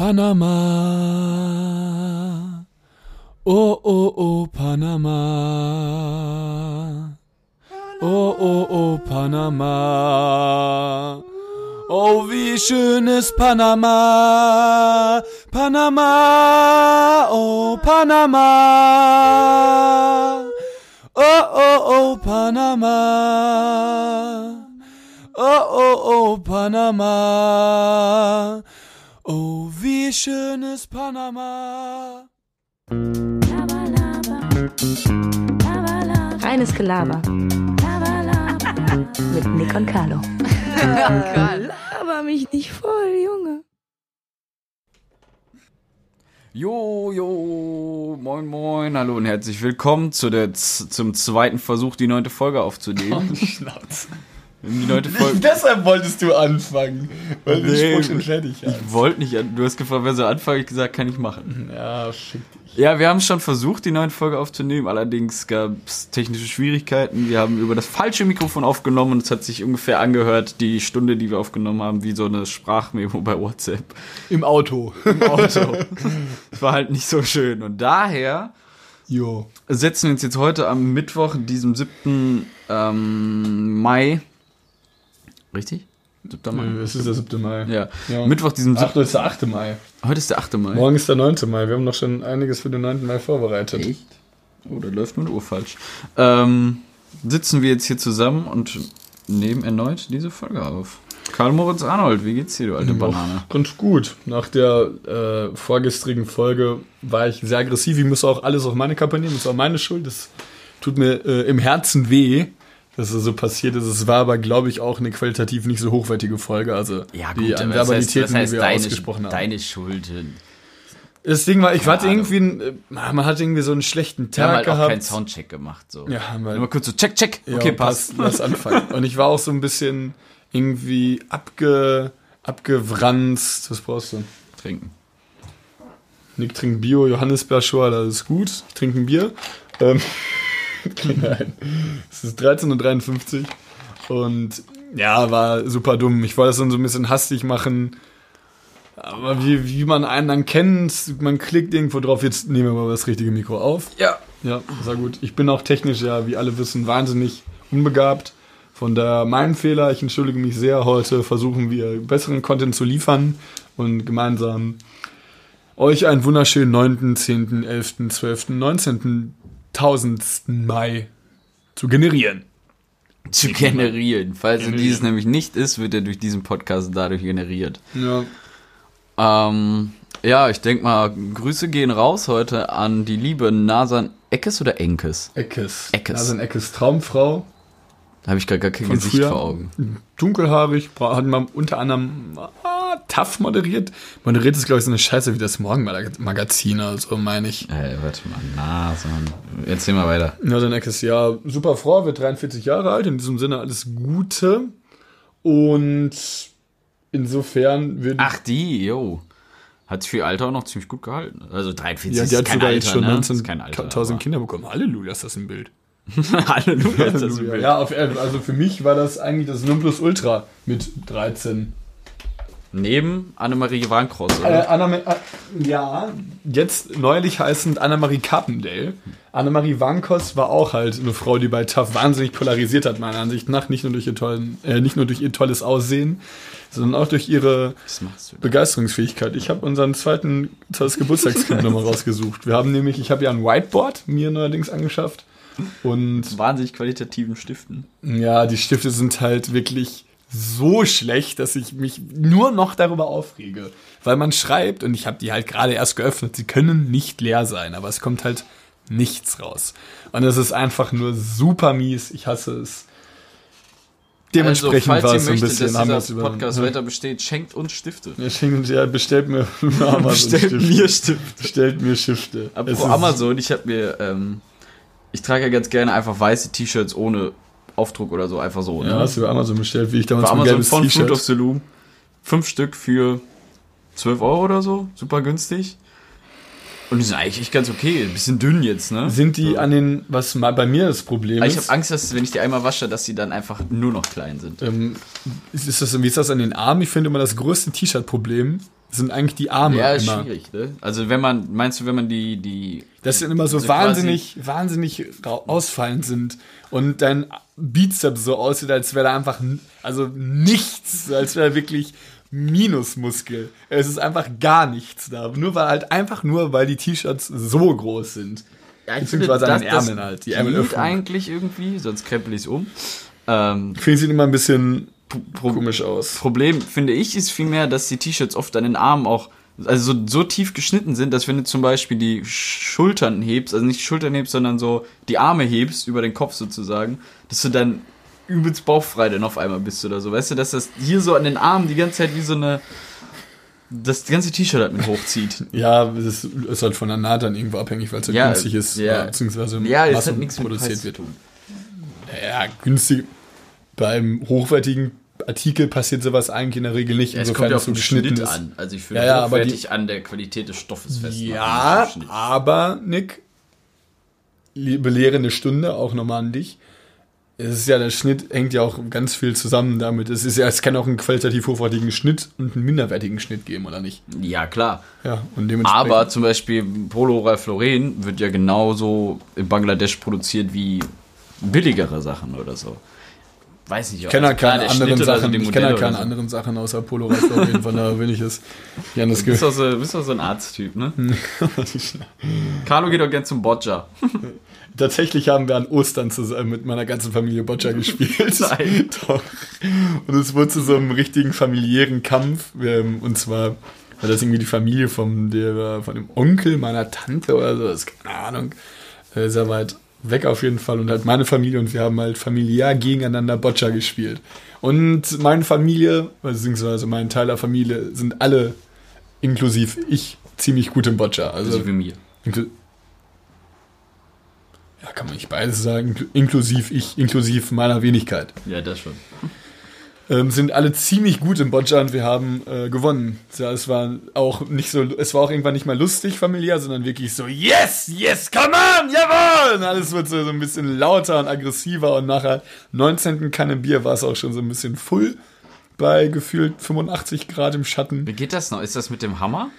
Panama. Oh, oh, oh, Panama. Oh, oh, oh, Panama. Oh, wie schön ist Panama. Panama. Oh, Panama. Oh, oh, oh, Panama. Oh, oh, oh, Panama. Oh, wie schön ist Panama. Reines Gelaber. Mit Nick und Carlo. Laber mich nicht voll, Junge. Jo, jo, moin, moin, hallo und herzlich willkommen zu der, zum zweiten Versuch, die neunte Folge aufzunehmen. Schnauze. Die neunte Folge. Deshalb wolltest du anfangen, weil du Nee, den Spruch schon fertig hast. Ich wollte nicht, du hast gefragt, wer soll anfangen, ich gesagt, kann ich machen. Ja, schick dich. Ja, wir haben schon versucht, die neunte Folge aufzunehmen, allerdings gab es technische Schwierigkeiten. Wir haben über das falsche Mikrofon aufgenommen und es hat sich ungefähr angehört, die Stunde, die wir aufgenommen haben, wie so eine Sprachmemo bei WhatsApp Im Auto. im Auto. Das war halt nicht so schön. Und daher Jo. setzen wir uns jetzt heute am Mittwoch, diesem 7. Ähm, Mai. Richtig? 7. Mai? Es ist der 7. Mai. Ja. Ja. Mittwoch, diesem 7. Ach, das ist der 8. Mai. Heute ist der 8. Mai. Morgen ist der 9. Mai. Wir haben noch schon einiges für den 9. Mai vorbereitet. Echt? Oh, da läuft nur eine Uhr falsch. Ähm, sitzen wir jetzt hier zusammen und nehmen erneut diese Folge auf. Karl Moritz Arnold, wie geht's dir, du alte Banane? Ganz gut. Nach der äh, vorgestrigen Folge war ich sehr aggressiv. Ich muss auch alles auf meine Kappe nehmen. Das ist auch meine Schuld. Das tut mir äh, im Herzen weh, dass es so passiert ist. Es war aber, glaube ich, auch eine qualitativ nicht so hochwertige Folge. Also die an Verbalitäten, die wir ausgesprochen haben. deine Schuld? Das Ding war, ich hatte Ahnung. irgendwie, äh, man hat irgendwie so einen schlechten Wir haben Tag halt auch gehabt. keinen Soundcheck gemacht. So. Ja, haben wir. Nur mal kurz so, check, check. Ja, okay, passt. Lass anfangen. Und ich war auch so ein bisschen irgendwie abge, abgewranzt. Was brauchst du? Trinken. Nick trinkt Bio, Johannisbeerschorle, alles ist gut. Ich trinke ein Bier. Ähm, nein. Es ist 13.53 Uhr. Und ja, war super dumm. Ich wollte das dann so ein bisschen hastig machen. Aber wie, wie man einen dann kennt, man klickt irgendwo drauf, jetzt nehmen wir mal das richtige Mikro auf. Ja. Ja, sehr gut. Ich bin auch technisch ja, wie alle wissen, wahnsinnig unbegabt. Von daher mein Fehler. Ich entschuldige mich sehr. Heute versuchen wir besseren Content zu liefern und gemeinsam euch einen wunderschönen 9., 10., 11., 12., 19., 1000. Mai zu generieren. Zu generieren. Falls er Generieren. dieses nämlich nicht ist, wird er durch diesen Podcast dadurch generiert. Ja. Ähm, ja, ich denke mal, Grüße gehen raus heute an die liebe Nasan Eckes oder Enkes? Eckes. Eckes. Ein Eckes Traumfrau. Da habe ich gar, gar kein Von Gesicht früher. vor Augen. Dunkelhaarig, hat man unter anderem tough moderiert. Moderiert ist, glaube ich, so eine Scheiße wie das Morgenmagazin, also meine ich. Ey, warte mal, Nasan. Erzähl mal weiter. Ja, dann Eckes, ja, super Frau, wird 43 Jahre alt, in diesem Sinne alles Gute. Und insofern würde Ach, die, jo. Hat sich für ihr Alter auch noch ziemlich gut gehalten. Also 43 ja, ist die hat kein sogar Alter, jetzt schon ne? Ist kein 19.000 Alter, Kinder bekommen. Halleluja, ist das ein Bild. Halleluja. ist das ein Ja, auf, also für mich war das eigentlich das Nonplusultra mit 13. Neben Annemarie Warnkross, Äh, oder? Anna, äh, ja, jetzt neulich heißend Annemarie Carpendale. Annemarie Wankos war auch halt eine Frau, die bei TAF wahnsinnig polarisiert hat, meiner Ansicht nach. Nicht nur durch ihr, tollen, äh, nicht nur durch ihr tolles Aussehen, sondern auch durch ihre? Begeisterungsfähigkeit. Ich habe unseren zweiten tolles Geburtstagskind nochmal rausgesucht. Wir haben nämlich, ich habe ja ein Whiteboard mir neuerdings angeschafft. Und Wahnsinnig qualitativen Stiften. ja, die Stifte sind halt wirklich so schlecht, dass ich mich nur noch darüber aufrege. Weil man schreibt, und ich habe die halt gerade erst geöffnet, sie können nicht leer sein, aber es kommt halt nichts raus. Und es ist einfach nur super mies. Ich hasse es. Dementsprechend war Also, falls es so ein bisschen, es dieser über. Podcast weiter besteht, schenkt uns Stifte. Ja, schenkt- ja, bestellt mir Amazon Bestellt mir Stifte. Bestellt mir Stifte. Apropos Amazon, ich habe mir, ähm, ich trage ja ganz gerne einfach weiße T-Shirts ohne Aufdruck oder so, einfach so. Ja, ne? hast du über Amazon bestellt, wie ich damals Bei Amazon von Fruit of the Loom. Fünf Stück für 12 Euro oder so, super günstig. Und die sind eigentlich echt ganz okay, ein bisschen dünn jetzt, ne? Sind die an den, was mal bei mir das Problem Aber ich ist? habe Angst, dass wenn ich die einmal wasche, dass sie dann einfach nur noch klein sind. ähm, ist ist das, wie ist das an den Armen? Ich finde immer das größte T-Shirt-Problem sind eigentlich die Arme Ja, ist immer. schwierig, ne? Also wenn man, meinst du, wenn man die, die. dass sie immer so Also wahnsinnig, wahnsinnig ausfallend sind und dein Bizeps so aussieht, als wäre da einfach, also nichts, als wäre wirklich Minusmuskel. Es ist einfach gar nichts da. Nur weil halt einfach nur, weil die T-Shirts so groß sind. Ja, ich Beziehungsweise finde, an den das- das Ärmeln halt, die Ärmelöffnung. eigentlich irgendwie, sonst krempel ich es um. Ähm, Ich finde, sieht immer ein bisschen Pro komisch aus. Problem, finde ich, ist vielmehr, dass die T-Shirts oft an den Armen auch also so, so tief geschnitten sind, dass wenn du zum Beispiel die Schultern hebst, also nicht die Schultern hebst, sondern so die Arme hebst, über den Kopf sozusagen, dass du dann übelst bauchfrei dann auf einmal bist oder so. Weißt du, dass das hier so an den Armen die ganze Zeit wie so eine das ganze T-Shirt halt mit hochzieht. Ja, das ist halt von der Naht dann irgendwo abhängig, weil es so Ja, günstig ist, ja. beziehungsweise Ja, es Massen hat nichts produziert zu wird. tun. Ja, günstig. Beim hochwertigen Artikel passiert sowas eigentlich in der Regel nicht, Ja, es kommt ja auf den Schnitt ist. an. Also ich finde Ja, ja, hochwertig an der Qualität des Stoffes festmachen. Ja, aber Nick, belehrende Stunde auch nochmal an dich. Es ist ja, der Schnitt hängt ja auch ganz viel zusammen damit. Es ist ja, es kann auch einen qualitativ hochwertigen Schnitt und einen minderwertigen Schnitt geben, oder nicht? Ja, klar. Ja, und dementsprechend. Aber zum Beispiel Polo Ralph Lauren wird ja genauso in Bangladesch produziert wie billigere Sachen oder so. Weiß nicht. ich kenne ja keine anderen Sachen, ich kenne ja keine anderen Sachen außer Polo Ralph Lauren, von daher will ich es nicht anders Du bist doch so, bist doch so ein Arzttyp, ne? Carlo geht doch gern zum Boccia. Tatsächlich haben wir an Ostern zusammen mit meiner ganzen Familie Boccia gespielt. Nein. Doch. Und es wurde zu so einem richtigen familiären Kampf. Ähm, Und zwar war das irgendwie die Familie von, der, von dem Onkel meiner Tante oder so. Das ist keine Ahnung. Äh, Sehr weit weg auf jeden Fall. Und halt meine Familie und wir haben halt familiär gegeneinander Boccia gespielt. Und meine Familie, beziehungsweise mein Teil der Familie, sind alle, inklusiv ich, ziemlich gut im Boccia. Also, So wie mir. Ja, kann man nicht beides sagen, inklu- inklusiv ich, inklusiv meiner Wenigkeit. Ja, das schon. Ähm, sind alle ziemlich gut im Boccia und wir haben äh, gewonnen. Ja, es war auch nicht so, es war auch irgendwann nicht mal lustig familiär, sondern wirklich so, yes, yes, come on, jawohl! Und alles wird so, so ein bisschen lauter und aggressiver und nachher 19. Kanne Bier war es auch schon so ein bisschen full bei gefühlt 85 Grad im Schatten. Wie geht das noch? Ist das mit dem Hammer?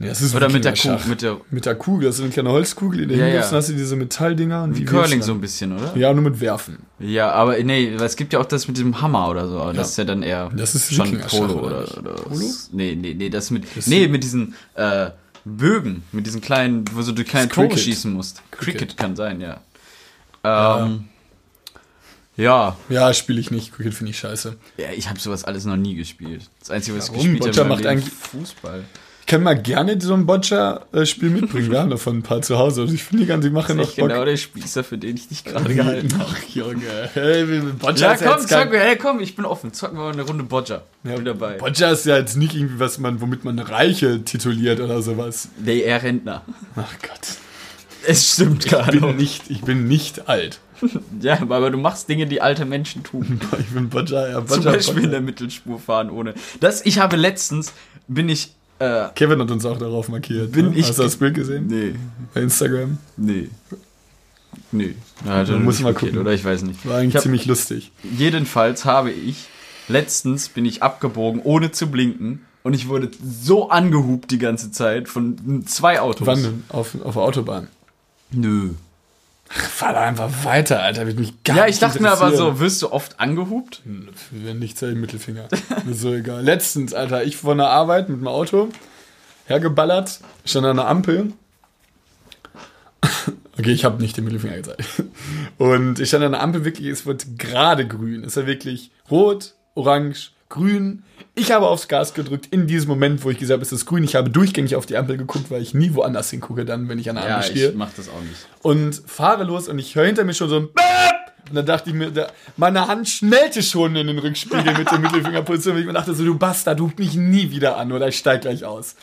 Ja, das ist Oder mit der. Kugel? Mit der, Mit der Kugel, das ist eine kleine Holzkugel, in der Ja, hinwirfst, ja. dann hast du diese Metalldinger und wie Curling so ein bisschen, oder? Ja, nur mit Werfen. Ja, aber nee, es gibt ja auch das mit dem Hammer oder so. Aber das ist ja dann eher Das ist schon Polo oder oder, oder, Polo? Nee, nee, nee, das mit nee, mit diesen äh, Bögen, mit diesen kleinen, wo du kleine Das Tore schießen musst. Cricket. Cricket. kann sein, ja. Ähm, ja. Ja, spiele ich nicht. Cricket finde ich scheiße. ja, ich habe sowas alles noch nie gespielt. Das einzige, was Warum? ich gespielt habe, war eigentlich- Fußball. Ich kann mal gerne so ein Boccia-Spiel mitbringen. Wir haben davon ein paar zu Hause. Also ich finde die ganze, Das noch ist echt genau der Spießer, für den ich dich gerade gehalten habe. Ach, Junge. Hey, wir- Boccia Ja, komm, sag mir, hey, komm, ich bin offen. Zocken wir mal eine Runde Boccia. Ja, bin dabei. Boccia ist ja jetzt nicht irgendwie was man, womit man Reiche tituliert oder sowas. Nee, eher Rentner. Ach Gott. Es stimmt Ich gar bin nicht, ich bin nicht alt. Ja, aber du machst Dinge, die alte Menschen tun. Ich bin Boccia, ja, Boccia. Zum Beispiel in Boccia. der Mittelspur fahren ohne. Das, ich habe letztens, bin ich, äh, Kevin hat uns auch darauf markiert. Bin ne? ich- Hast du das Bild gesehen? nee, Bei Instagram. nee. Nee. Er Man muss nicht mal gucken. Oder ich weiß nicht. War eigentlich Ich hab- ziemlich lustig. Jedenfalls habe ich, letztens bin ich abgebogen, ohne zu blinken. Und ich wurde so angehupt die ganze Zeit von zwei Autos. Wann denn? Auf, auf der Autobahn. Nö. Fahr da einfach weiter, Alter. Wird mich gar Ja, ich dachte mir aber so, wirst du oft angehupt? Wenn nicht, zähl ich Mittelfinger. Mir so egal. Letztens, Alter, ich von der Arbeit mit dem Auto hergeballert, stand an der Ampel. Okay, ich habe nicht den Mittelfinger gezeigt. Und ich stand an der Ampel wirklich, es wird gerade grün. Es war wirklich rot, orange, grün. Ich habe aufs Gas gedrückt in diesem Moment, wo ich gesagt habe, es ist grün. Ich habe durchgängig auf die Ampel geguckt, weil ich nie woanders hingucke, dann, wenn ich an der Ja, Ampel stehe ich mach das auch nicht. und fahre los und ich höre hinter mir schon so ein! Und dann dachte ich mir, da, meine Hand schnellte schon in den Rückspiegel mit der Mittelfingerposition und ich mir dachte so, du Bastard, du mich nie wieder an oder ich steig gleich aus.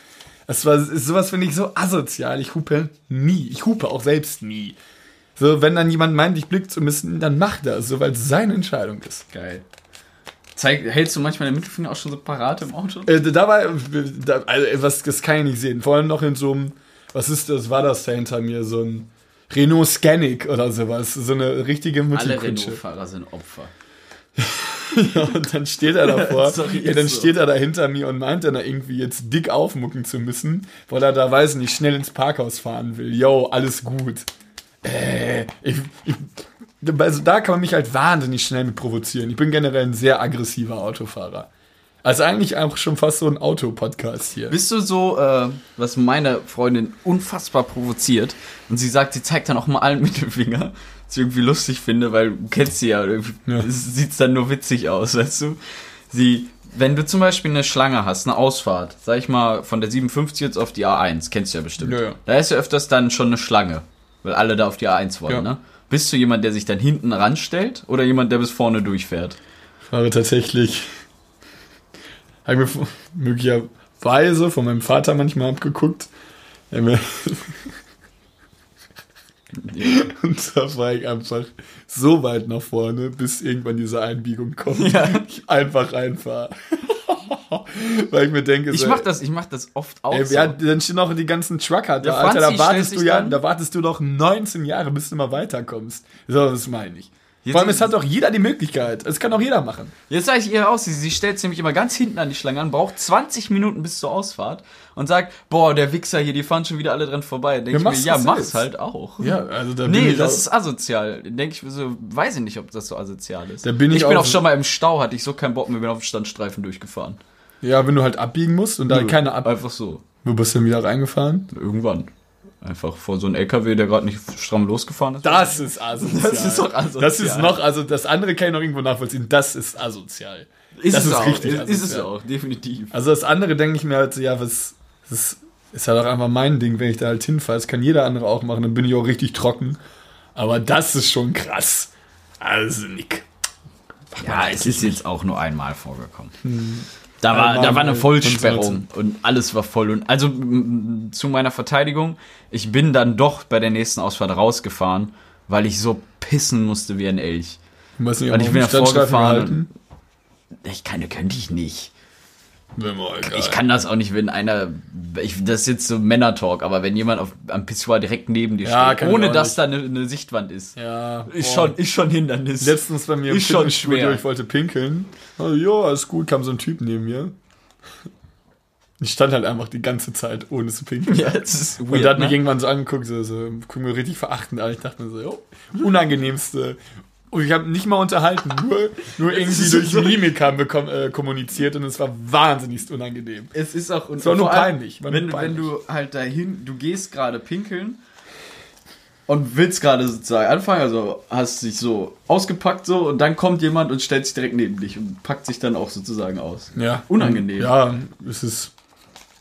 Das war, sowas finde ich so asozial. Ich hupe nie. Ich hupe auch selbst nie. So, wenn dann jemand meint, ich blick zu müssen, dann macht er es, so, weil es seine Entscheidung ist. Geil. Zeig, hältst du manchmal den Mittelfinger auch schon so parat im Auto? Äh, da war, da, also, was, das kann ich nicht sehen. Vor allem noch in so einem, was ist das, war das da hinter mir, so ein Renault Scanic oder sowas. So eine richtige Alle Mittelkutsche. Renault-Fahrer sind Opfer. ja, und dann steht er davor, Sorry, ja, dann so. steht er da hinter mir und meint dann irgendwie jetzt dick aufmucken zu müssen, weil er da weiß nicht schnell ins Parkhaus fahren will. Yo, alles gut. Äh, ich, ich, also da kann man mich halt wahnsinnig schnell mit provozieren. Ich bin generell ein sehr aggressiver Autofahrer. Also eigentlich auch schon fast so ein Autopodcast hier. Bist du so, äh, was meine Freundin unfassbar provoziert und sie sagt, sie zeigt dann auch mal allen mit dem Finger, was ich irgendwie lustig finde, weil du kennst sie ja, irgendwie Ja. sieht's dann nur witzig aus, weißt du? Sie, wenn du zum Beispiel eine Schlange hast, eine Ausfahrt, sag ich mal, von der 57 jetzt auf die A1, kennst du ja bestimmt. Ja, ja. Da ist ja öfters dann schon eine Schlange, weil alle da auf die A1 wollen, Ja. ne? Bist du jemand, der sich dann hinten ranstellt oder jemand, der bis vorne durchfährt? Ich fahre tatsächlich, habe mir möglicherweise von meinem Vater manchmal abgeguckt. Und da war ich einfach so weit nach vorne, bis irgendwann diese Einbiegung kommt. Ja. Ich einfach reinfahre. Weil ich mir denke, Ich so, mach das, ich mach das oft auch Ey, so. ja, dann stehen noch die ganzen Trucker da, Ja, Alter, da wartest du ja, dann- da wartest du doch 19 Jahre, bis du mal weiterkommst. So, das meine ich. Jetzt Vor allem, ist- es hat doch jeder die Möglichkeit. Es kann doch jeder machen. Jetzt sage ich ihr aus, sie, sie stellt sich nämlich immer ganz hinten an die Schlange an, braucht 20 Minuten bis zur Ausfahrt und sagt, boah, der Wichser hier, die fahren schon wieder alle dran vorbei. Denke Ja, ich mir, mach's ja, mach's selbst. halt auch. Ja, also da bin Nee, das auch- ist asozial. Denke ich mir so, weiß ich nicht, ob das so asozial ist. Da bin ich ich bin auch- auch schon mal im Stau, hatte ich so keinen Bock mehr, bin auf den Standstreifen durchgefahren. Ja, wenn du halt abbiegen musst und da Nö, keine ab. Einfach so. Wo bist du denn wieder reingefahren? Irgendwann. Einfach vor so einem LKW, der gerade nicht stramm losgefahren ist. Das ist asozial. Das ist doch asozial. Das ist noch, also das andere kann ich noch irgendwo nachvollziehen. Das ist asozial. ist das es ist auch. richtig ist, ist es asozial. auch, definitiv. Also das andere denke ich mir halt so, ja, was, das ist halt auch einfach mein Ding, wenn ich da halt hinfahre. Das kann jeder andere auch machen, dann bin ich auch richtig trocken. Aber das ist schon krass. Also, Nick. Ja, es ist jetzt auch nur einmal vorgekommen. Da war, da war eine Vollsperrung und alles war voll. Und also zu meiner Verteidigung, ich bin dann doch bei der nächsten Ausfahrt rausgefahren, weil ich so pissen musste wie ein Elch. Ich weiß nicht, Und ich bin Standstreifen vorgefahren. Ich kann, könnte ich nicht. Ich kann das auch nicht, wenn einer, ich, das ist jetzt so Männer-Talk, aber wenn jemand auf, am Pissoir direkt neben dir Ja, steht, ohne dass nicht. da eine, eine Sichtwand ist, Ja, ist boah. schon, ist schon Hindernis. Letztens bei mir im Ist schon Fitnessstudio, schwer. ich wollte pinkeln. Also, ja, alles gut, kam so ein Typ neben mir. Ich stand halt einfach die ganze Zeit, ohne zu pinkeln. ja, das ist weird, und der hat mich ne? irgendwann so angeguckt, so, so guck mir richtig verachtend an. Ich dachte mir so, jo, unangenehmste. Und ich habe nicht mal unterhalten, nur, nur irgendwie durch so- Mimik haben wir kom- äh, kommuniziert und es war wahnsinnigst unangenehm. Es ist auch Es war nur peinlich, war wenn, nur wenn peinlich. du halt dahin, du gehst gerade pinkeln und willst gerade sozusagen anfangen, also hast dich so ausgepackt so und dann kommt jemand und stellt sich direkt neben dich und packt sich dann auch sozusagen aus. Ja. Unangenehm. Ja, es ist.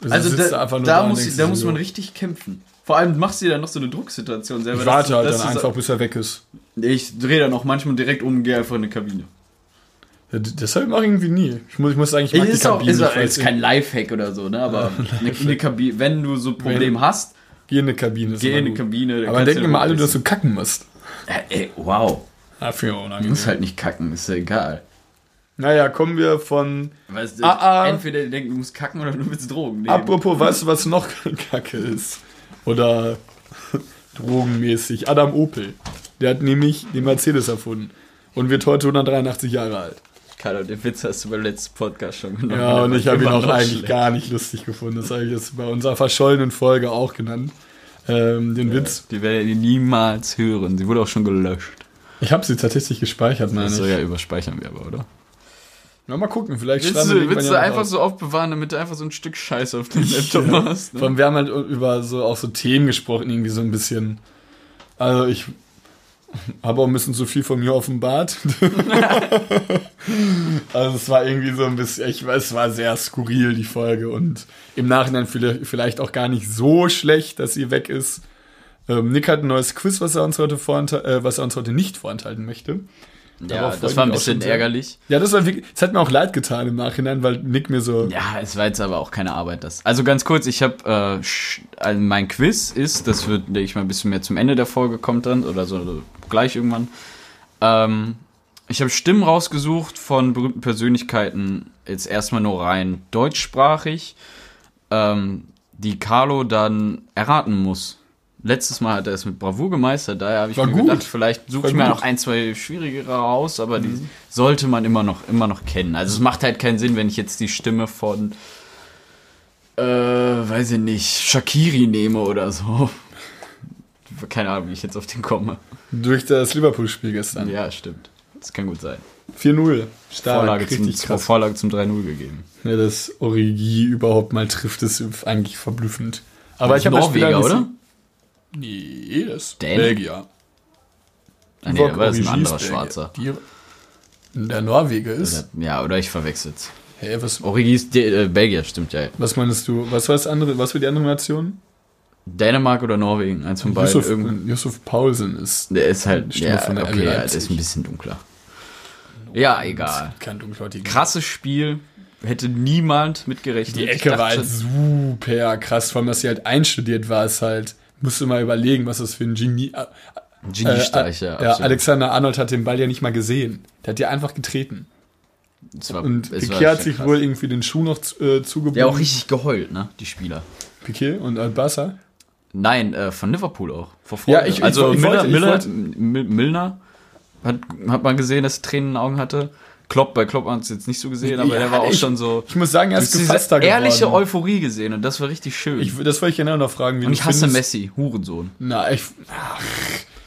Es Also da, einfach nur da, und muss, denkst da muss so, man richtig kämpfen. Vor allem machst du dir dann noch so eine Drucksituation selber. Ich warte halt dann einfach, bis er weg ist. Ich drehe dann auch manchmal direkt um und gehe einfach in eine Kabine. Ja, deshalb mache ich irgendwie nie. Ich muss, ich muss sagen, ich mag die ist auch, Kabine. ist, auch, ist kein Lifehack oder so, ne? Aber eine, Kabine, wenn du so ein Problem hast, Geh in eine Kabine. geh in eine. Kabine. dann Aber denken du immer alle, dass du kacken musst. Ja, ey, wow. Dafür Du unangenehm. musst halt nicht kacken, ist ja egal. Naja, kommen wir von. Weißt du, Ah, ah. entweder die denken, du musst kacken oder du willst Drogen nehmen. Apropos, weißt du, was noch Kacke ist? Oder drogenmäßig. Adam Opel. Der hat nämlich den Mercedes erfunden. Und wird heute 183 Jahre alt. Carlo, den Witz hast du beim letzten Podcast schon genommen. Ja, und ich habe ihn auch eigentlich schlecht. gar nicht lustig gefunden. Das habe ich jetzt bei unserer verschollenen Folge auch genannt. Ähm, den Witz. Die werdet ihr niemals hören. Sie wurde auch schon gelöscht. Ich habe sie tatsächlich gespeichert, meine Das ich. soll ja überspeichern wir aber, oder? Na, mal gucken, vielleicht Willst schreiben wir du, willst ja du einfach raus. so aufbewahren, damit du einfach so ein Stück Scheiße auf dem Laptop Ja. machst? Vor Ne? allem, wir haben halt über so auch so Themen gesprochen, irgendwie so ein bisschen. Also ich habe auch ein bisschen zu viel von mir offenbart. also es war irgendwie so ein bisschen, ich weiß, es war sehr skurril, die Folge. Und im Nachhinein vielleicht auch gar nicht so schlecht, dass sie weg ist. Ähm, Nick hat ein neues Quiz, was er uns heute, vorentha- äh, was er uns heute nicht vorenthalten möchte. Ja, das war ein bisschen ärgerlich. Ja, das war wirklich, es hat mir auch leid getan im Nachhinein, weil Nick mir so, Ja, es war jetzt aber auch keine Arbeit, das. Also ganz kurz, ich habe, äh, also mein Quiz ist, das wird, denke ich mal, ein bisschen mehr zum Ende der Folge kommt dann, oder so gleich irgendwann. Ähm, ich habe Stimmen rausgesucht von berühmten Persönlichkeiten, jetzt erstmal nur rein deutschsprachig, ähm, die Carlo dann erraten muss. Letztes Mal hat er es mit Bravour gemeistert, daher habe ich War mir gut. gedacht, vielleicht suche ich mir gut. noch ein, zwei schwierigere raus, aber die sollte man immer noch, immer noch kennen. Also es macht halt keinen Sinn, wenn ich jetzt die Stimme von, äh, weiß ich nicht, Shakiri nehme oder so. Keine Ahnung, wie ich jetzt auf den komme. Durch das Liverpool-Spiel gestern. Ja, stimmt. Das kann gut sein. 4-0. Stark, Vorlage zum, krass. Vorlage zum 3-0 gegeben. Ja, dass Origi überhaupt mal trifft, ist eigentlich verblüffend. Aber ich habe Norweger, oder? Nee, das ist Däne? Belgier. Ah, nee, aber das ist ein anderer Belgier. Schwarzer. Die, der Norweger ist. Ja, oder ich verwechsel's. Hä, was, Origi ist äh, Belgier, stimmt ja. was meinst du? Was war das andere? Was war die andere Nation? Dänemark oder Norwegen, eins von beiden. Yusuf, Paulsen ist Der ist halt, Stimme ja, von der okay, ja, der ist ein bisschen dunkler. Ja, egal. kein dunkelhäutiger. Krasses Spiel, hätte niemand mitgerechnet. Die Ecke war dachte- halt super krass, vor allem, dass sie halt einstudiert war, ist halt, musst du mal überlegen, was das für ein Genie. Äh, Geniestreich, ja. ja, absolut. Alexander Arnold hat den Ball ja nicht mal gesehen. Der hat ja einfach getreten. War- Und Piquet hat sich krass. wohl irgendwie den Schuh noch äh, zugebunden. Ja, auch richtig geheult, ne, die Spieler. Piquet und Albassa. Nein, äh, von Liverpool auch. Vor Ja, Freude. ich- ich also ich ich Miller, wollte- M- Milner hat, hat man gesehen, dass er Tränen in den Augen hatte. Klopp, bei Klopp hat man es jetzt nicht so gesehen, aber Ja, der war auch ich- schon so. Ich muss sagen, er ist gefasster geworden. ehrliche Euphorie gesehen und das war richtig schön. Ich, das wollte ich genau noch fragen. Wie und ich hasse findest. Messi, Hurensohn. Na, ich. Ach,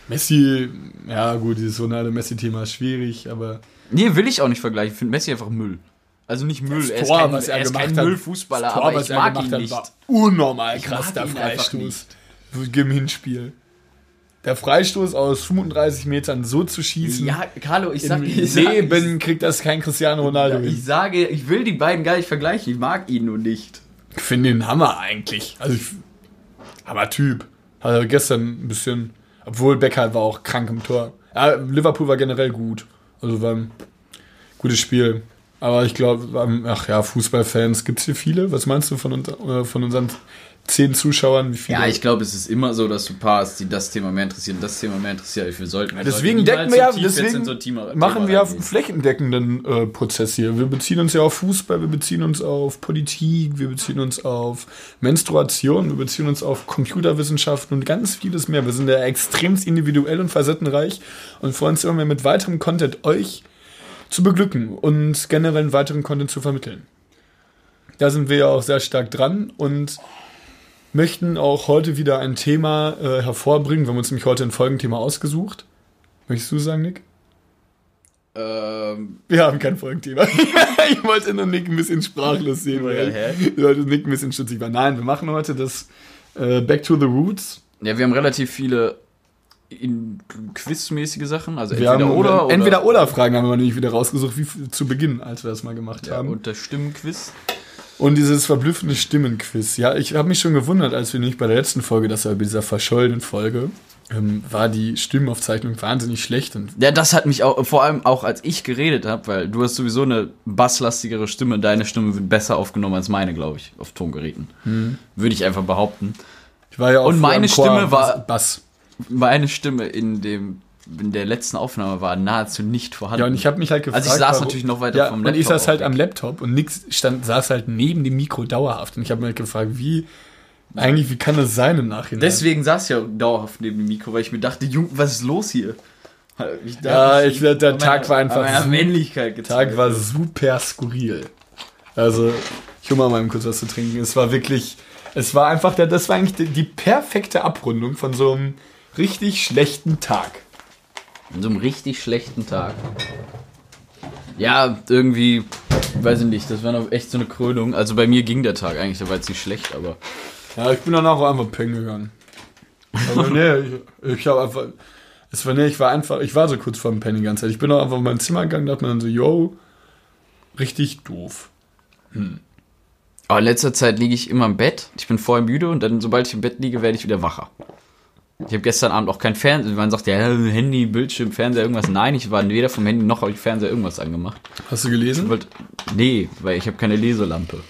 Messi, ja gut, dieses Ronaldo-Messi-Thema ist schwierig, aber. Nee, will ich auch nicht vergleichen. Ich finde Messi einfach Müll. Also nicht Müll, er ist Tor, kein, was er er ist gemacht kein hat, Müllfußballer, aber was ich er mag ihn hat, nicht. war unnormal Ich krass, der Freistoß. Im Hinspiel. Der Freistoß aus 35 Metern so zu schießen. Ja, Carlo, ich sag, Im ich, sag, Leben kriegt das kein Cristiano Ronaldo ich, hin. sage, ich will die beiden gar nicht vergleichen, ich mag ihn nur nicht. Ich finde den Hammer eigentlich. Also ich, aber Typ. Also gestern ein bisschen, obwohl Becker war auch krank im Tor. Ja, Liverpool war generell gut. Also war ein gutes Spiel. Aber ich glaube, ach ja, Fußballfans, gibt es hier viele? Was meinst du von, uns- äh, von unseren zehn Zuschauern? Wie viele? Ja, ich glaube, es ist immer so, dass du ein paar hast, die das Thema mehr interessieren, das Thema mehr interessiert. Wir sollten, wir Deswegen sollten decken wir ja, so deswegen so machen wir ja einen flächendeckenden äh, Prozess hier. Wir beziehen uns ja auf Fußball, wir beziehen uns auf Politik, wir beziehen uns auf Menstruation, wir beziehen uns auf Computerwissenschaften und ganz vieles mehr. Wir sind ja extremst individuell und facettenreich und freuen uns immer mehr mit weiterem Content euch zu beglücken und generell weiteren Content zu vermitteln. Da sind wir ja auch sehr stark dran und möchten auch heute wieder ein Thema äh, hervorbringen. Wir haben uns nämlich heute ein Folgenthema ausgesucht. Möchtest du sagen, Nick? Ähm, Wir haben kein Folgenthema. ich wollte nur Nick ein bisschen sprachlos sehen, weil die Leute Nick ein bisschen stutzig war. Nein, wir machen heute das äh, Back to the Roots. ja, wir haben relativ viele quizmäßige Sachen, also entweder haben oder, oder entweder oder Fragen haben wir nämlich wieder rausgesucht, wie zu Beginn, als wir das mal gemacht ja, haben. und das Stimmenquiz. Und dieses verblüffende Stimmenquiz. Ja, ich habe mich schon gewundert, als wir nicht bei der letzten Folge, das war bei dieser verschollenen Folge, ähm, war die Stimmenaufzeichnung wahnsinnig schlecht. Und Ja, das hat mich auch, vor allem auch als ich geredet habe, weil du hast sowieso eine basslastigere Stimme, deine Stimme wird besser aufgenommen als meine, glaube ich, auf Tongeräten. Würde ich einfach behaupten. ich war ja auch Und meine Stimme war- Bass. Meine Stimme in dem in der letzten Aufnahme war nahezu nicht vorhanden. Ja, und ich habe mich halt gefragt. Also ich saß warum- natürlich noch weiter ja, vom Und ich Laptop saß halt am. Laptop und Nix stand, saß halt neben dem Mikro dauerhaft. Und ich habe mir halt gefragt, wie, eigentlich, wie kann das sein im Nachhinein? Deswegen saß ich ja dauerhaft neben dem Mikro, weil ich mir dachte, Jung, was ist los hier? Ich Ja, ich- der an Tag war einfach meiner Männlichkeit Der gezeigt. Tag war super skurril. Also, ich hole mal mal kurz was zu trinken. Es war wirklich, es war einfach, der, das war eigentlich die, die perfekte Abrundung von so einem richtig schlechten Tag. An so einem richtig schlechten Tag. Ja, irgendwie, weiß ich nicht, das war noch echt so eine Krönung. Also bei mir ging der Tag eigentlich, der war jetzt nicht schlecht, aber. Ja, ich bin danach auch einfach pennen gegangen. Aber nee, ich, ich habe einfach, es war, nee, ich war einfach, ich war so kurz vor dem Pennen die ganze Zeit. Ich bin auch einfach in mein Zimmer gegangen, dachte mir dann so, yo, richtig doof. Aber in letzter Zeit liege ich immer im Bett. Ich bin vorher müde und dann, sobald ich im Bett liege, werde ich wieder wacher. Ich habe gestern Abend auch kein Fernsehen. Man sagt ja, Handy, Bildschirm, Fernseher, irgendwas. Nein, ich war weder vom Handy noch habe ich Fernseher irgendwas angemacht. Hast du gelesen? wollte, nee, weil ich habe keine Leselampe.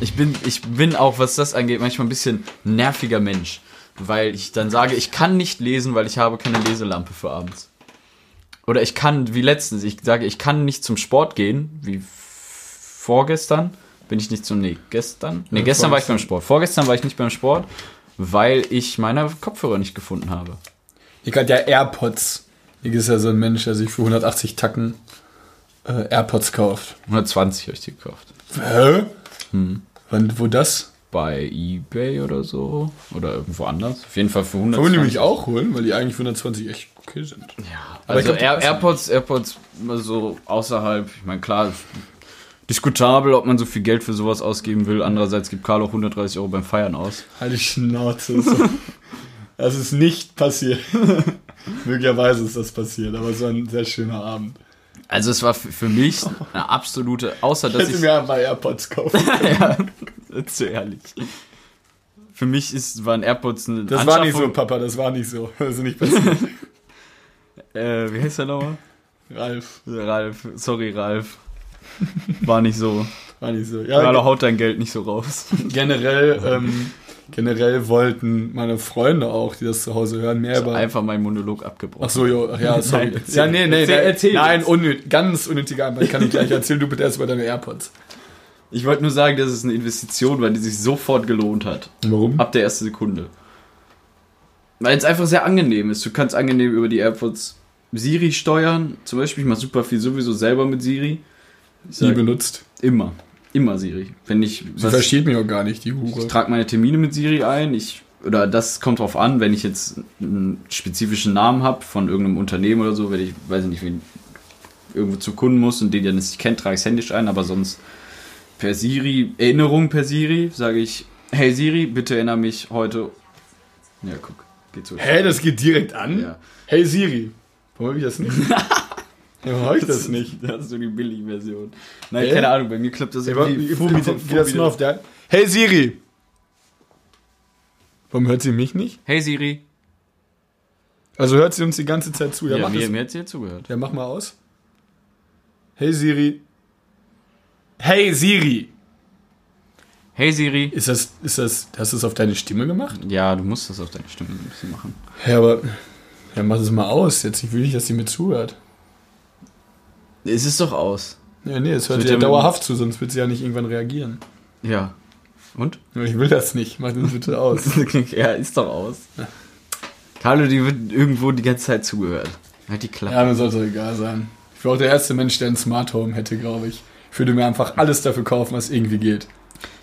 Ich bin, ich bin auch, was das angeht, manchmal ein bisschen nerviger Mensch. Weil ich dann sage, ich kann nicht lesen, weil ich habe keine Leselampe für abends. Oder ich kann, wie letztens, ich sage, ich kann nicht zum Sport gehen, wie vorgestern bin ich nicht zum, nee, gestern? Nee, Ja, gestern war ich beim. Sport. Vorgestern war ich nicht beim Sport, weil ich meine Kopfhörer nicht gefunden habe. Ich hatte ja AirPods. Hier ist ja so ein Mensch, der sich für 180 Tacken äh, AirPods kauft. 120 habe ich die gekauft. Hä? Wann, wo das? Bei Ebay oder so. Oder irgendwo anders. Auf jeden Fall für Wollen 120. wir nämlich auch holen, weil die eigentlich für 120 echt okay sind. Ja, Aber ich also glaub, die Air, AirPods, AirPods so außerhalb. Ich meine, klar, diskutabel, ob man so viel Geld für sowas ausgeben will. Andererseits gibt Carlo auch 130 Euro beim Feiern aus. Halt die Schnauze. So. Das ist nicht passiert. Möglicherweise ist das passiert, aber es war ein sehr schöner Abend. Also es war für mich eine absolute, außer Ich dass hätte ich... mir mal AirPods kaufen. ja, zu ehrlich. Für mich ist, waren AirPods eine Das war nicht so, Papa, das war nicht so. Das ist nicht passiert. Äh, wie heißt der nochmal? Ralf, Ralf. Sorry, Ralf. War nicht so. war nicht so. Ja, Carlo haut dein Geld nicht so raus. generell, ähm, generell wollten meine Freunde auch, die das zu Hause hören, mehr über. Einfach mein Monolog abgebrochen. Ach so, jo, ach ja, sorry. Nein, ja, nee, nee, Erzähl- nein, erzähl nein, unnötig, ganz unnötiger Arbeit kann ich gleich erzählen. Du bitte erst über deine AirPods. Ich wollte nur sagen, dass es eine Investition war, die sich sofort gelohnt hat. Warum? Ab der ersten Sekunde. Weil es einfach sehr angenehm ist. Du kannst angenehm über die AirPods Siri steuern. Zum Beispiel, ich mache super viel sowieso selber mit Siri. Ich sag, benutzt. immer. Immer Siri. Wenn ich, Sie was, versteht mich auch gar nicht, die ich Hure. trage meine Termine mit Siri ein. Ich, oder das kommt drauf an, wenn ich jetzt einen spezifischen Namen habe von irgendeinem Unternehmen oder so, wenn ich, weiß ich nicht, wen irgendwo zu Kunden muss und den der nicht kennt, trage ich es händisch ein, aber sonst per Siri, Erinnerung per Siri, sage ich, hey Siri, bitte erinnere mich heute. Ja, guck, geht so. Hä, das geht direkt an? Ja. Hey Siri. Warum hab ich das nicht? Warum hab ich das nicht? Das ist so die Billig-Version. Nein, Hä? keine Ahnung, bei mir klappt das irgendwie das nur auf der. Hey Siri! Warum hört sie mich nicht? Hey Siri. Also hört sie uns die ganze Zeit zu. Ja, Ja, mach, mir, das, mir hat sie jetzt zugehört. ja mach mal aus. Hey Siri. Hey Siri! Hey Siri. Ist das, ist das, hast du es auf deine Stimme gemacht? Ja, du musst das auf deine Stimme ein bisschen machen. Ja, aber, ja, mach es mal aus. Jetzt ich will nicht, dass sie mir zuhört. Es ist doch aus. Ja, nee, es hört sie ja dauerhaft zu, sonst wird sie ja nicht irgendwann reagieren. Ja. Und? Ich will das nicht. Mach das bitte aus. ja, ist doch aus. Carlo, die wird irgendwo die ganze Zeit zugehört. Halt die Klappe. Ja, mir sollte egal sein. Ich wäre auch der erste Mensch, der ein Smart Home hätte, glaube ich. Ich würde mir einfach alles dafür kaufen, was irgendwie geht.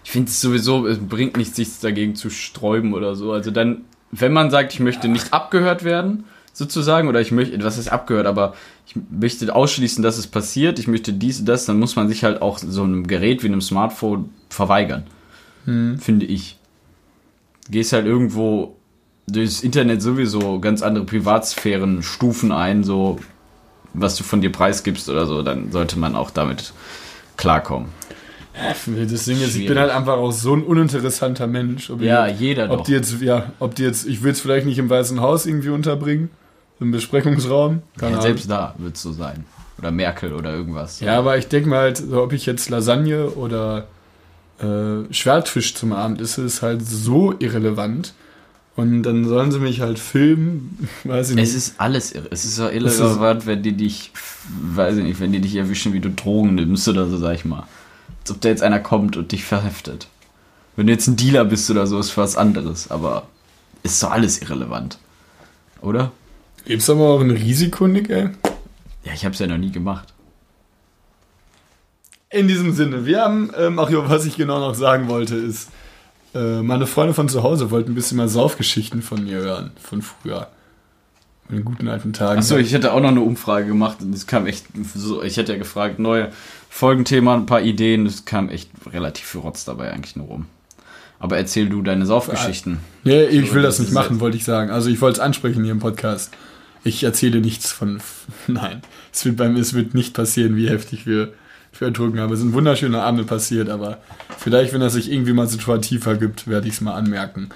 Ich finde es sowieso, es bringt nichts, sich dagegen zu sträuben oder so. Also dann, wenn man sagt, ich möchte nicht abgehört werden, sozusagen, oder ich möchte, was ist abgehört, aber ich möchte ausschließen, dass es passiert, ich möchte dies und das, dann muss man sich halt auch so einem Gerät wie einem Smartphone verweigern. Finde ich. Gehst halt irgendwo durchs Internet sowieso ganz andere Privatsphären, Stufen ein, so was du von dir preisgibst oder so, dann sollte man auch damit klarkommen. Das Ding ist, ich bin halt einfach auch so ein uninteressanter Mensch. Ob Ja, die, jeder ob doch. die jetzt, ja, ob die jetzt, ich will es vielleicht nicht im Weißen Haus irgendwie unterbringen, im Besprechungsraum. Ja, selbst da wird es so sein. Oder Merkel oder irgendwas. Ja, aber ich denke mal halt, so, ob ich jetzt Lasagne oder äh, Schwertfisch zum Abend esse, ist halt so irrelevant. Und dann sollen sie mich halt filmen, weiß ich nicht. Es ist alles irre. Es ist so irrelevant, wenn die dich, weiß ich nicht, wenn die dich erwischen, wie du Drogen nimmst oder so, sag ich mal. Als ob da jetzt einer kommt und dich verheftet. Wenn du jetzt ein Dealer bist oder so, ist was anderes. Aber ist so alles irrelevant. Oder? Gibt's aber auch ein Risiko, Nick, ey? Ja, ich hab's ja noch nie gemacht. In diesem Sinne, wir haben, ähm, ach ja, was ich genau noch sagen wollte, ist, äh, meine Freunde von zu Hause wollten ein bisschen mal Saufgeschichten von mir hören, von früher. In den guten alten Tagen. Achso, ich hätte auch noch eine Umfrage gemacht und es kam echt so, ich hätte ja gefragt, neue Folgenthema, ein paar Ideen, es kam echt relativ viel Rotz dabei eigentlich nur rum. Aber erzähl du deine Saufgeschichten. Nee, ich So, will das nicht machen, wollte ich sagen. Also ich wollte es ansprechen hier im Podcast. Ich erzähle nichts von. Nein, es wird beim es wird nicht passieren, wie heftig wir, wir ertrunken haben. Es sind wunderschöne Abende passiert, aber vielleicht, wenn das sich irgendwie mal situativ ergibt, werde ich es mal anmerken.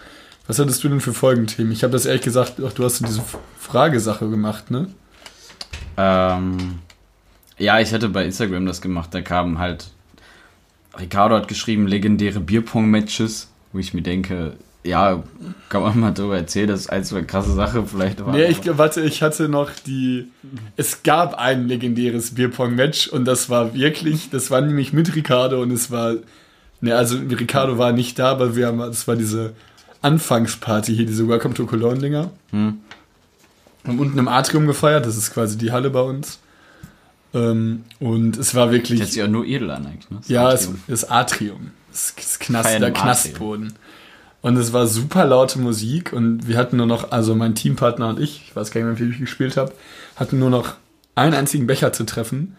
Was hattest du denn für Folgenthemen? Ich habe das ehrlich gesagt, ach, du hast so diese Fragesache gemacht, ne? Ähm, ja, ich hatte bei Instagram das gemacht, da kam halt, Ricardo hat geschrieben, legendäre Bierpong-Matches, wo ich mir denke, ja, kann man mal drüber erzählen, das ist eins eine krasse Sache vielleicht. war, Nee, ich, warte, ich hatte noch die. Es gab ein legendäres Bierpong-Match und das war wirklich, das war nämlich mit Ricardo und es war. Ne, also Ricardo war nicht da, aber wir haben, das war diese Anfangsparty hier, diese Welcome to Cologne-Dinger. Hm. Haben unten im Atrium gefeiert, das ist quasi die Halle bei uns. Ähm, und es war wirklich. Das sich ja nur edel an eigentlich, ne? Das Ja, es Atrium. ist Atrium. Das, Knast, der im Knastboden. Und es war super laute Musik und wir hatten nur noch, also mein Teampartner und ich, ich weiß gar nicht mehr, wie ich gespielt habe, hatten nur noch einen einzigen Becher zu treffen.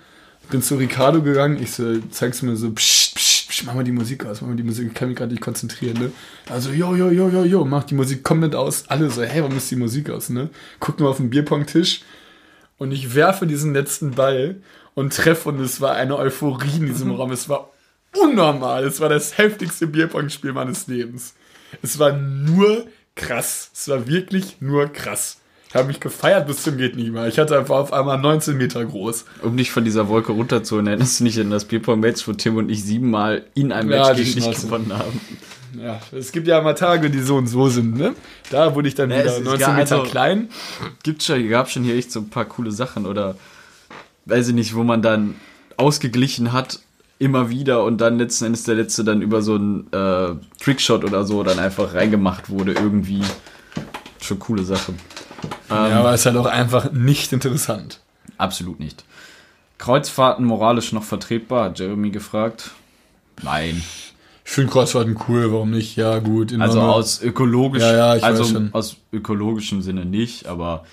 Bin zu Ricardo gegangen, ich so, zeig's mir so, psch, psch, psch, mach mal die Musik aus, mach mal die Musik, ich kann mich gerade nicht konzentrieren, ne? Also, jo, jo, jo, jo, jo, mach die Musik komplett aus. Alle so, hey, warum ist die Musik aus, ne? Gucken wir auf den Bierpong-Tisch und ich werfe diesen letzten Ball und treffe und es war eine Euphorie in diesem Raum. Es war unnormal. Es war das heftigste Bierpong-Spiel meines Lebens. Es war nur krass. Es war wirklich nur krass. Ich habe mich gefeiert bis zum geht nicht mehr. Ich hatte einfach auf einmal 19 Meter groß. Um dich von dieser Wolke runterzuholen, erinnerst du nicht an das Bierpong-Match, wo Tim und ich siebenmal in einem Ja, Match gegen dich gewonnen haben? Ja, es gibt ja mal Tage, die so und so sind, ne? Da wurde ich dann Ja, wieder es ist 19 gar- Meter also- klein. Gibt's schon, gab schon hier echt so ein paar coole Sachen oder weiß ich nicht, wo man dann ausgeglichen hat immer wieder und dann letzten Endes der letzte dann über so einen äh, Trickshot oder so dann einfach reingemacht wurde irgendwie. Schon coole Sache. Ähm, Ja, aber es ist halt auch einfach nicht interessant. Absolut nicht. Kreuzfahrten moralisch noch vertretbar, hat Jeremy gefragt. Nein. Ich finde Kreuzfahrten cool, warum nicht? Ja, gut. Also aus ökologisch, Ja, ja, also aus ökologischem Sinne nicht, aber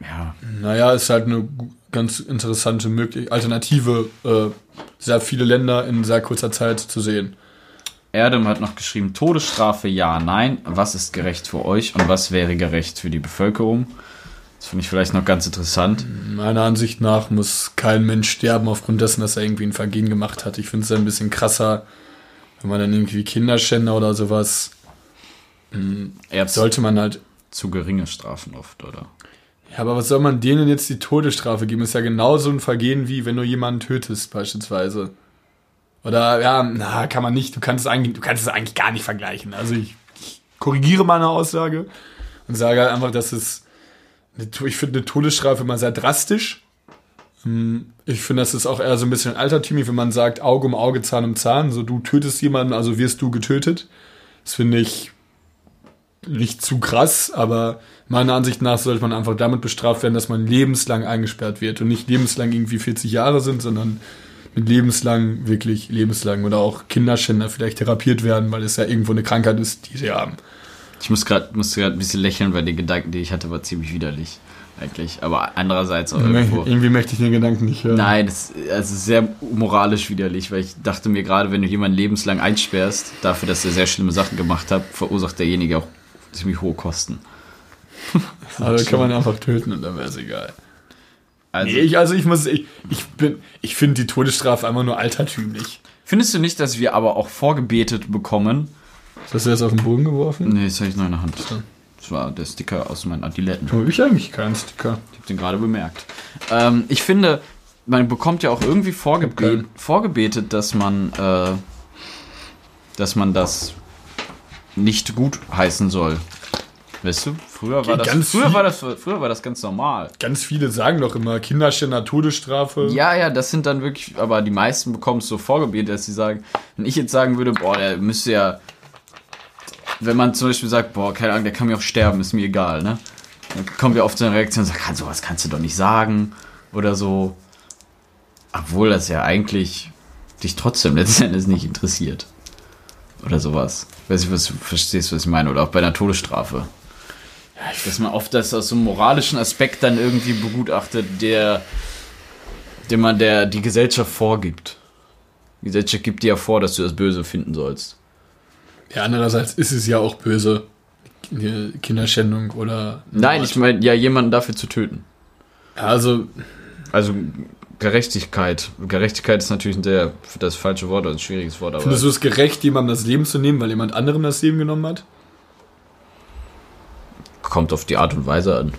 ja, Naja, ist halt eine ganz interessante möglich Alternative, äh, sehr viele Länder in sehr kurzer Zeit zu sehen. Erdem hat noch geschrieben, Todesstrafe ja, nein. Was ist gerecht für euch und was wäre gerecht für die Bevölkerung? Das finde ich vielleicht noch ganz interessant. Meiner Ansicht nach muss kein Mensch sterben aufgrund dessen, dass er irgendwie ein Vergehen gemacht hat. Ich finde es ein bisschen krasser, wenn man dann irgendwie Kinderschänder oder sowas, Er hat sollte man halt. zu geringe Strafen oft, oder? Ja, aber was soll man denen jetzt die Todesstrafe geben? Ist ja genauso ein Vergehen wie wenn du jemanden tötest, beispielsweise. Oder ja, na, kann man nicht. Du kannst es eigentlich, du kannst es eigentlich gar nicht vergleichen. Also ich, ich korrigiere meine Aussage und sage halt einfach, dass es ich finde eine Todesstrafe immer sehr drastisch. Hm, Ich finde, das ist auch eher so ein bisschen altertümlich, wenn man sagt, Auge um Auge, Zahn um Zahn. So, du tötest jemanden, also wirst du getötet. Das finde ich nicht zu krass, aber meiner Ansicht nach sollte man einfach damit bestraft werden, dass man lebenslang eingesperrt wird und nicht lebenslang irgendwie 40 Jahre sind, sondern mit lebenslang, wirklich lebenslang oder auch Kinderschänder vielleicht therapiert werden, weil es ja irgendwo eine Krankheit ist, die sie haben. Ich muss gerade musste gerade ein bisschen lächeln, weil die Gedanken, die ich hatte, war ziemlich widerlich. Eigentlich. Aber andererseits auch irgendwo. Irgendwie möchte ich den Gedanken nicht hören. Nein, das ist also sehr moralisch widerlich, weil ich dachte mir gerade, wenn du jemanden lebenslang einsperrst, dafür, dass er sehr schlimme Sachen gemacht hat, verursacht derjenige auch ziemlich hohe Kosten. Also kann man einfach töten und dann wäre es egal. Also, Nee, ich, also ich muss, ich, ich bin, ich finde die Todesstrafe einfach nur altertümlich. findest du nicht, dass wir aber auch vorgebetet bekommen? Hast du das auf den Boden geworfen? Nee, das habe ich noch in der Hand. Das war der Sticker aus meinen Adiletten. Habe ich eigentlich keinen Sticker. Ich habe den gerade bemerkt. Ähm, ich finde, man bekommt ja auch irgendwie vorgebe Okay. vorgebetet, dass man, äh, dass man das nicht gut heißen soll. Weißt du? Früher war das, Ganz früher war das, früher war das ganz normal. Ganz viele sagen doch immer Kinderschänder, Todesstrafe. Ja, ja, das sind dann wirklich, aber die meisten bekommen es so vorgebetet, dass sie sagen, wenn ich jetzt sagen würde, boah, der müsste ja, wenn man zum Beispiel sagt, boah, keine Ahnung, der kann mir auch sterben, ist mir egal, ne? Dann kommt ja oft so eine Reaktion und sagt, "Ah, sowas kannst du doch nicht sagen oder so. Obwohl das ja eigentlich dich trotzdem letzten Endes nicht interessiert. Oder sowas. Ich weiß nicht, was du verstehst, was ich meine. Oder auch bei einer Todesstrafe. Dass man oft das aus so einem moralischen Aspekt dann irgendwie begutachtet, der, den man der die Gesellschaft vorgibt. Die Gesellschaft gibt dir ja vor, dass du das Böse finden sollst. Ja, andererseits ist es ja auch böse. Kinderschändung oder. Nein, ich meine, ja, jemanden dafür zu töten. Also, Also Gerechtigkeit. Gerechtigkeit ist natürlich ein sehr, das falsche Wort, oder ein schwieriges Wort, aber findest du es gerecht, jemandem das Leben zu nehmen, weil jemand anderem das Leben genommen hat? kommt auf die Art und Weise an,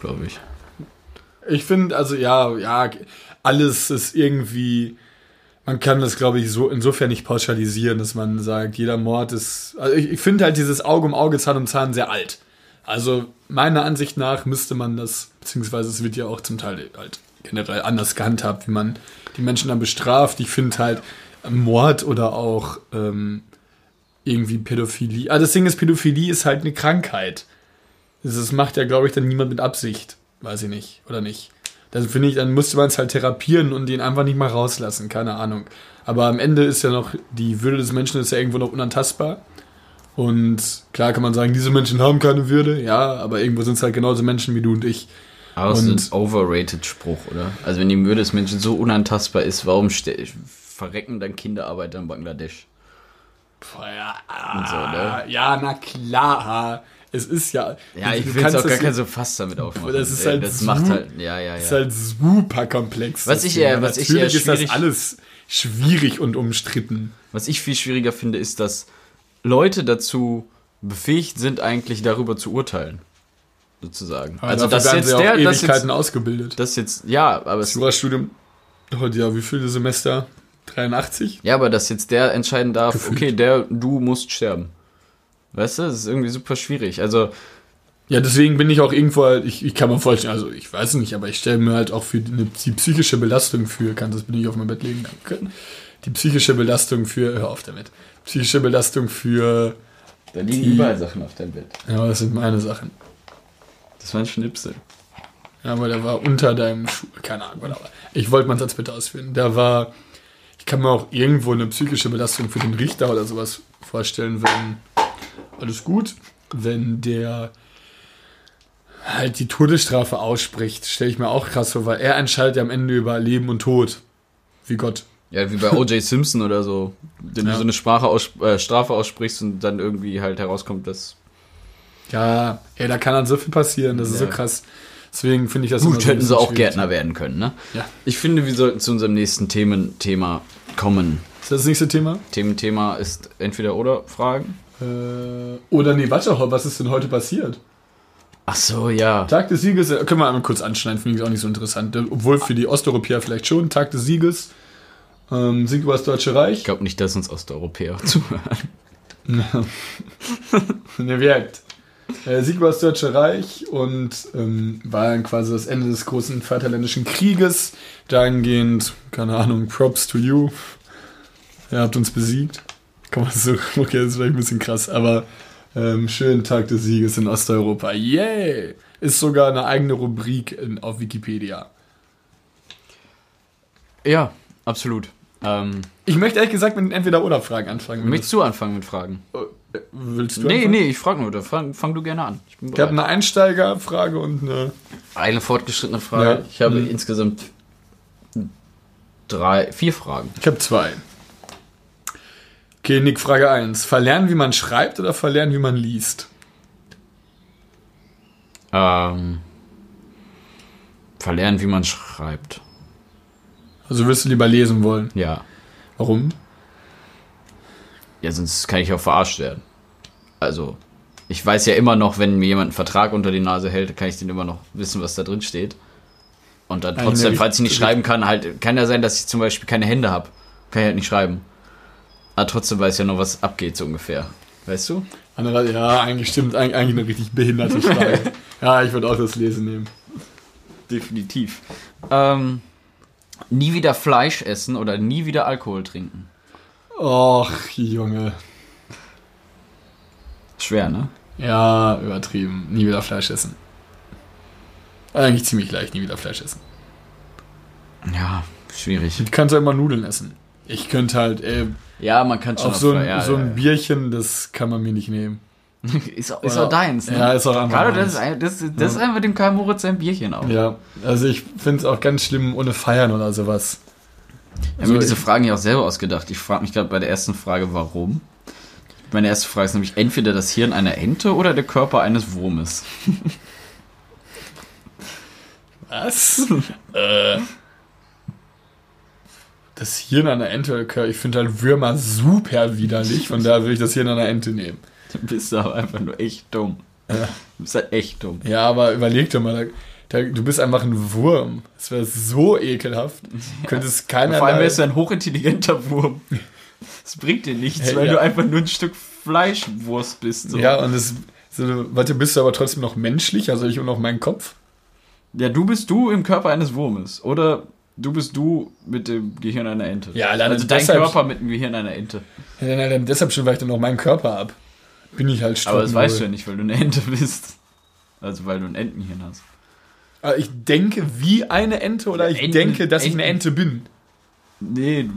glaube ich. Ich finde, also ja, ja, alles ist irgendwie. Man kann das, glaube ich, so insofern nicht pauschalisieren, dass man sagt, jeder Mord ist. Also ich, ich finde halt dieses Auge um Auge, Zahn um Zahn sehr alt. Also meiner Ansicht nach müsste man das, beziehungsweise es wird ja auch zum Teil halt generell anders gehandhabt, wie man die Menschen dann bestraft. Ich finde halt Mord oder auch ähm, irgendwie Pädophilie. Ah, das Ding ist, Pädophilie ist halt eine Krankheit. Das macht ja, glaube ich, dann niemand mit Absicht. Weiß ich nicht. Oder nicht. Dann finde ich, dann müsste man es halt therapieren und den einfach nicht mal rauslassen. Keine Ahnung. Aber am Ende ist ja noch, die Würde des Menschen ist ja irgendwo noch unantastbar. Und klar kann man sagen, diese Menschen haben keine Würde. Ja, aber irgendwo sind es halt genauso Menschen wie du und ich. Aber das ist ein overrated Spruch, oder? Also wenn die Würde des Menschen so unantastbar ist, warum verrecken dann Kinderarbeiter in Bangladesch? Ja, so, ne? ja, na klar. Es ist ja. Ja, ich will jetzt auch gar kein so Fass damit aufmachen. Das ist halt das macht halt, ja, ja, ist ja. halt super komplex. Was ich eher- was ich Natürlich eher ist das schwierig- alles schwierig und umstritten. Was ich viel schwieriger finde, ist, dass Leute dazu befähigt sind, eigentlich darüber zu urteilen. Sozusagen. Aber also dafür das werden jetzt sie auch der, das Ewigkeiten jetzt, ausgebildet. das jetzt, ja, aber Das Jurastudium, heute ja, wie viele Semester? 83? ja, aber dass jetzt der entscheiden darf, Gefühlt. okay, der, du musst sterben. Weißt du, das ist irgendwie super schwierig. Also, Ja, deswegen bin ich auch irgendwo, halt- ich, ich kann mir vorstellen, also ich weiß es nicht, aber ich stelle mir halt auch für eine, die psychische Belastung für, kannst das bitte nicht auf mein Bett legen, danke. Die psychische Belastung für, hör auf damit, psychische Belastung für, da liegen Die- überall Sachen auf deinem Bett. ja, das sind meine Sachen. Das war ein Schnipsel. Ja, aber der war unter deinem Schuh, keine Ahnung, aber ich wollte meinen Satz bitte ausführen. Da war, ich kann mir auch irgendwo eine psychische Belastung für den Richter oder sowas vorstellen, wenn, alles gut, wenn der halt die Todesstrafe ausspricht, stelle ich mir auch krass vor, weil er entscheidet ja am Ende über Leben und Tod. Wie Gott. Ja, wie bei O.J. Simpson oder so. Wenn Ja. du so eine Sprache aus, äh, Strafe aussprichst und dann irgendwie halt herauskommt, dass. Ja, ey, da kann dann so viel passieren, das ist so Ja. krass. Deswegen finde ich das Gut, so hätten sie auch schwierig. Gärtner werden können, ne? Ja. Ich finde, wir sollten zu unserem nächsten Themen Thema kommen. Ist das das nächste Thema? Thementhema ist entweder oder Fragen. Äh, oder nee, warte, was ist denn heute passiert? Ach so, ja. Tag des Sieges, äh, können wir einmal kurz anschneiden, finde ich auch nicht so interessant. Äh, Obwohl für die Osteuropäer vielleicht schon. Tag des Sieges, ähm, Sieg über das Deutsche Ich Reich. glaube nicht, dass uns Osteuropäer zuhören. ne, wirkt. Äh, Sieg über das Deutsche Reich und ähm, war dann quasi das Ende des großen Vaterländischen Krieges. Dahingehend, keine Ahnung, Props to you. Ihr habt uns besiegt. Kann man so, okay, das ist vielleicht ein bisschen krass, aber ähm, schönen Tag des Sieges in Osteuropa. Yay! Ist sogar eine eigene Rubrik in, auf Wikipedia. Ja, absolut. Ähm, Ich möchte ehrlich gesagt mit den Entweder-Oder-Fragen anfangen. wenn möchtest du anfangen mit Fragen? Willst du Nee, anfangen? nee, ich frage nur. da Fang, fang du gerne an. Ich Ich habe eine Einsteigerfrage und eine. Eine fortgeschrittene Frage. Ja. Ich habe Mhm. insgesamt drei, vier Fragen. Ich habe zwei. Okay, Nick, Frage 1. Verlernen, wie man schreibt oder verlernen, wie man liest? Ähm, verlernen, wie man schreibt. Also würdest du lieber lesen wollen? Ja. Warum? Ja, sonst kann ich auch verarscht werden. Also, ich weiß ja immer noch, wenn mir jemand einen Vertrag unter die Nase hält, kann ich den immer noch wissen, was da drin steht. Und dann trotzdem, falls ich nicht schreiben kann, halt, kann ja sein, dass ich zum Beispiel keine Hände habe. Kann ich halt nicht schreiben. Aber trotzdem weiß ich ja noch, was abgeht, so ungefähr. Weißt du? Ja, eigentlich stimmt. Eigentlich eine richtig behinderte Frage. ja, ich würde auch das Lesen nehmen. Definitiv. Ähm, nie wieder Fleisch essen oder nie wieder Alkohol trinken. Och, Junge. Schwer, ne? Ja, übertrieben. Nie wieder Fleisch essen. Eigentlich ziemlich leicht, nie wieder Fleisch essen. Ja, schwierig. Du kannst ja immer Nudeln essen. Ich könnte halt, ey, Ja, man kann schon auf so ein, ja, so ein ja, Bierchen, das kann man mir nicht nehmen. ist, auch- ist Oder- auch deins, ne? Ja, ist auch einfach Gerade das ist, ein- das, das ist einfach dem Karl Moritz sein Bierchen auch. Ja, also ich finde es auch ganz schlimm ohne Feiern oder sowas. Ich habe mir Also diese Fragen ja auch selber ausgedacht. Ich frage mich gerade bei der ersten Frage, warum. Meine erste Frage ist nämlich entweder das Hirn einer Ente oder der Körper eines Wurmes. Was? äh. Das Hirn einer Ente, ich finde halt Würmer super widerlich, von daher würde ich das Hirn einer Ente nehmen. Du bist aber einfach nur echt dumm. Du bist halt echt dumm. Ja, aber überleg dir mal, da, du bist einfach ein Wurm. Das wäre so ekelhaft. Du könntest keiner. Vor allem wärst du ein hochintelligenter Wurm. Das bringt dir nichts, Hey, weil ja. du einfach nur ein Stück Fleischwurst bist. So. Ja, und das. So, warte, bist du aber trotzdem noch menschlich? Also ich und noch meinen Kopf? ja, du bist du im Körper eines Wurmes. Oder Du bist du mit dem Gehirn einer Ente. Ja, alleine also dein deshalb- Körper mit dem Gehirn einer Ente. Ja, dann, dann, deshalb schon ich dann auch meinen Körper ab. Bin ich halt Aber das weißt du ja nicht, weil du eine Ente bist. Also weil du ein Entenhirn hast. Aber ich denke wie eine Ente oder ich Enten- denke, dass ich eine Enten- Ente bin. Nee, du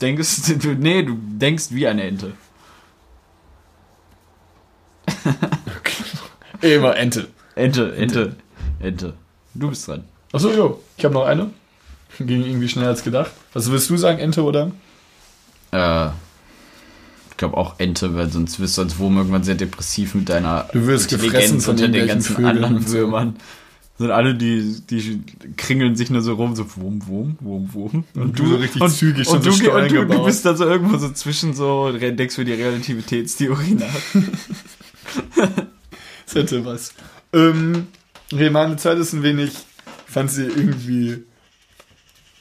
denkst, du, nee, du denkst wie eine Ente. Immer Ente. Ente, Ente, Ente. Du bist dran. Achso, jo. Ich habe noch eine. Ging irgendwie schneller als gedacht. Was willst du sagen, Ente oder? Äh, ich glaube auch Ente, weil sonst wirst du als Wurm irgendwann sehr depressiv mit deiner Du wirst gefressen von unter den ganzen Vögeln anderen. Würmern. Sind alle, die, die kringeln sich nur so rum, so Wurm, Wurm, Wurm, Wurm. Und du so richtig zügig schon und so du, Steuern und du, du bist dann so irgendwo so zwischen so, denkst für die Relativitätstheorie nach. Das hätte was. Ähm, okay, meine Zeit ist ein wenig, ich fand sie irgendwie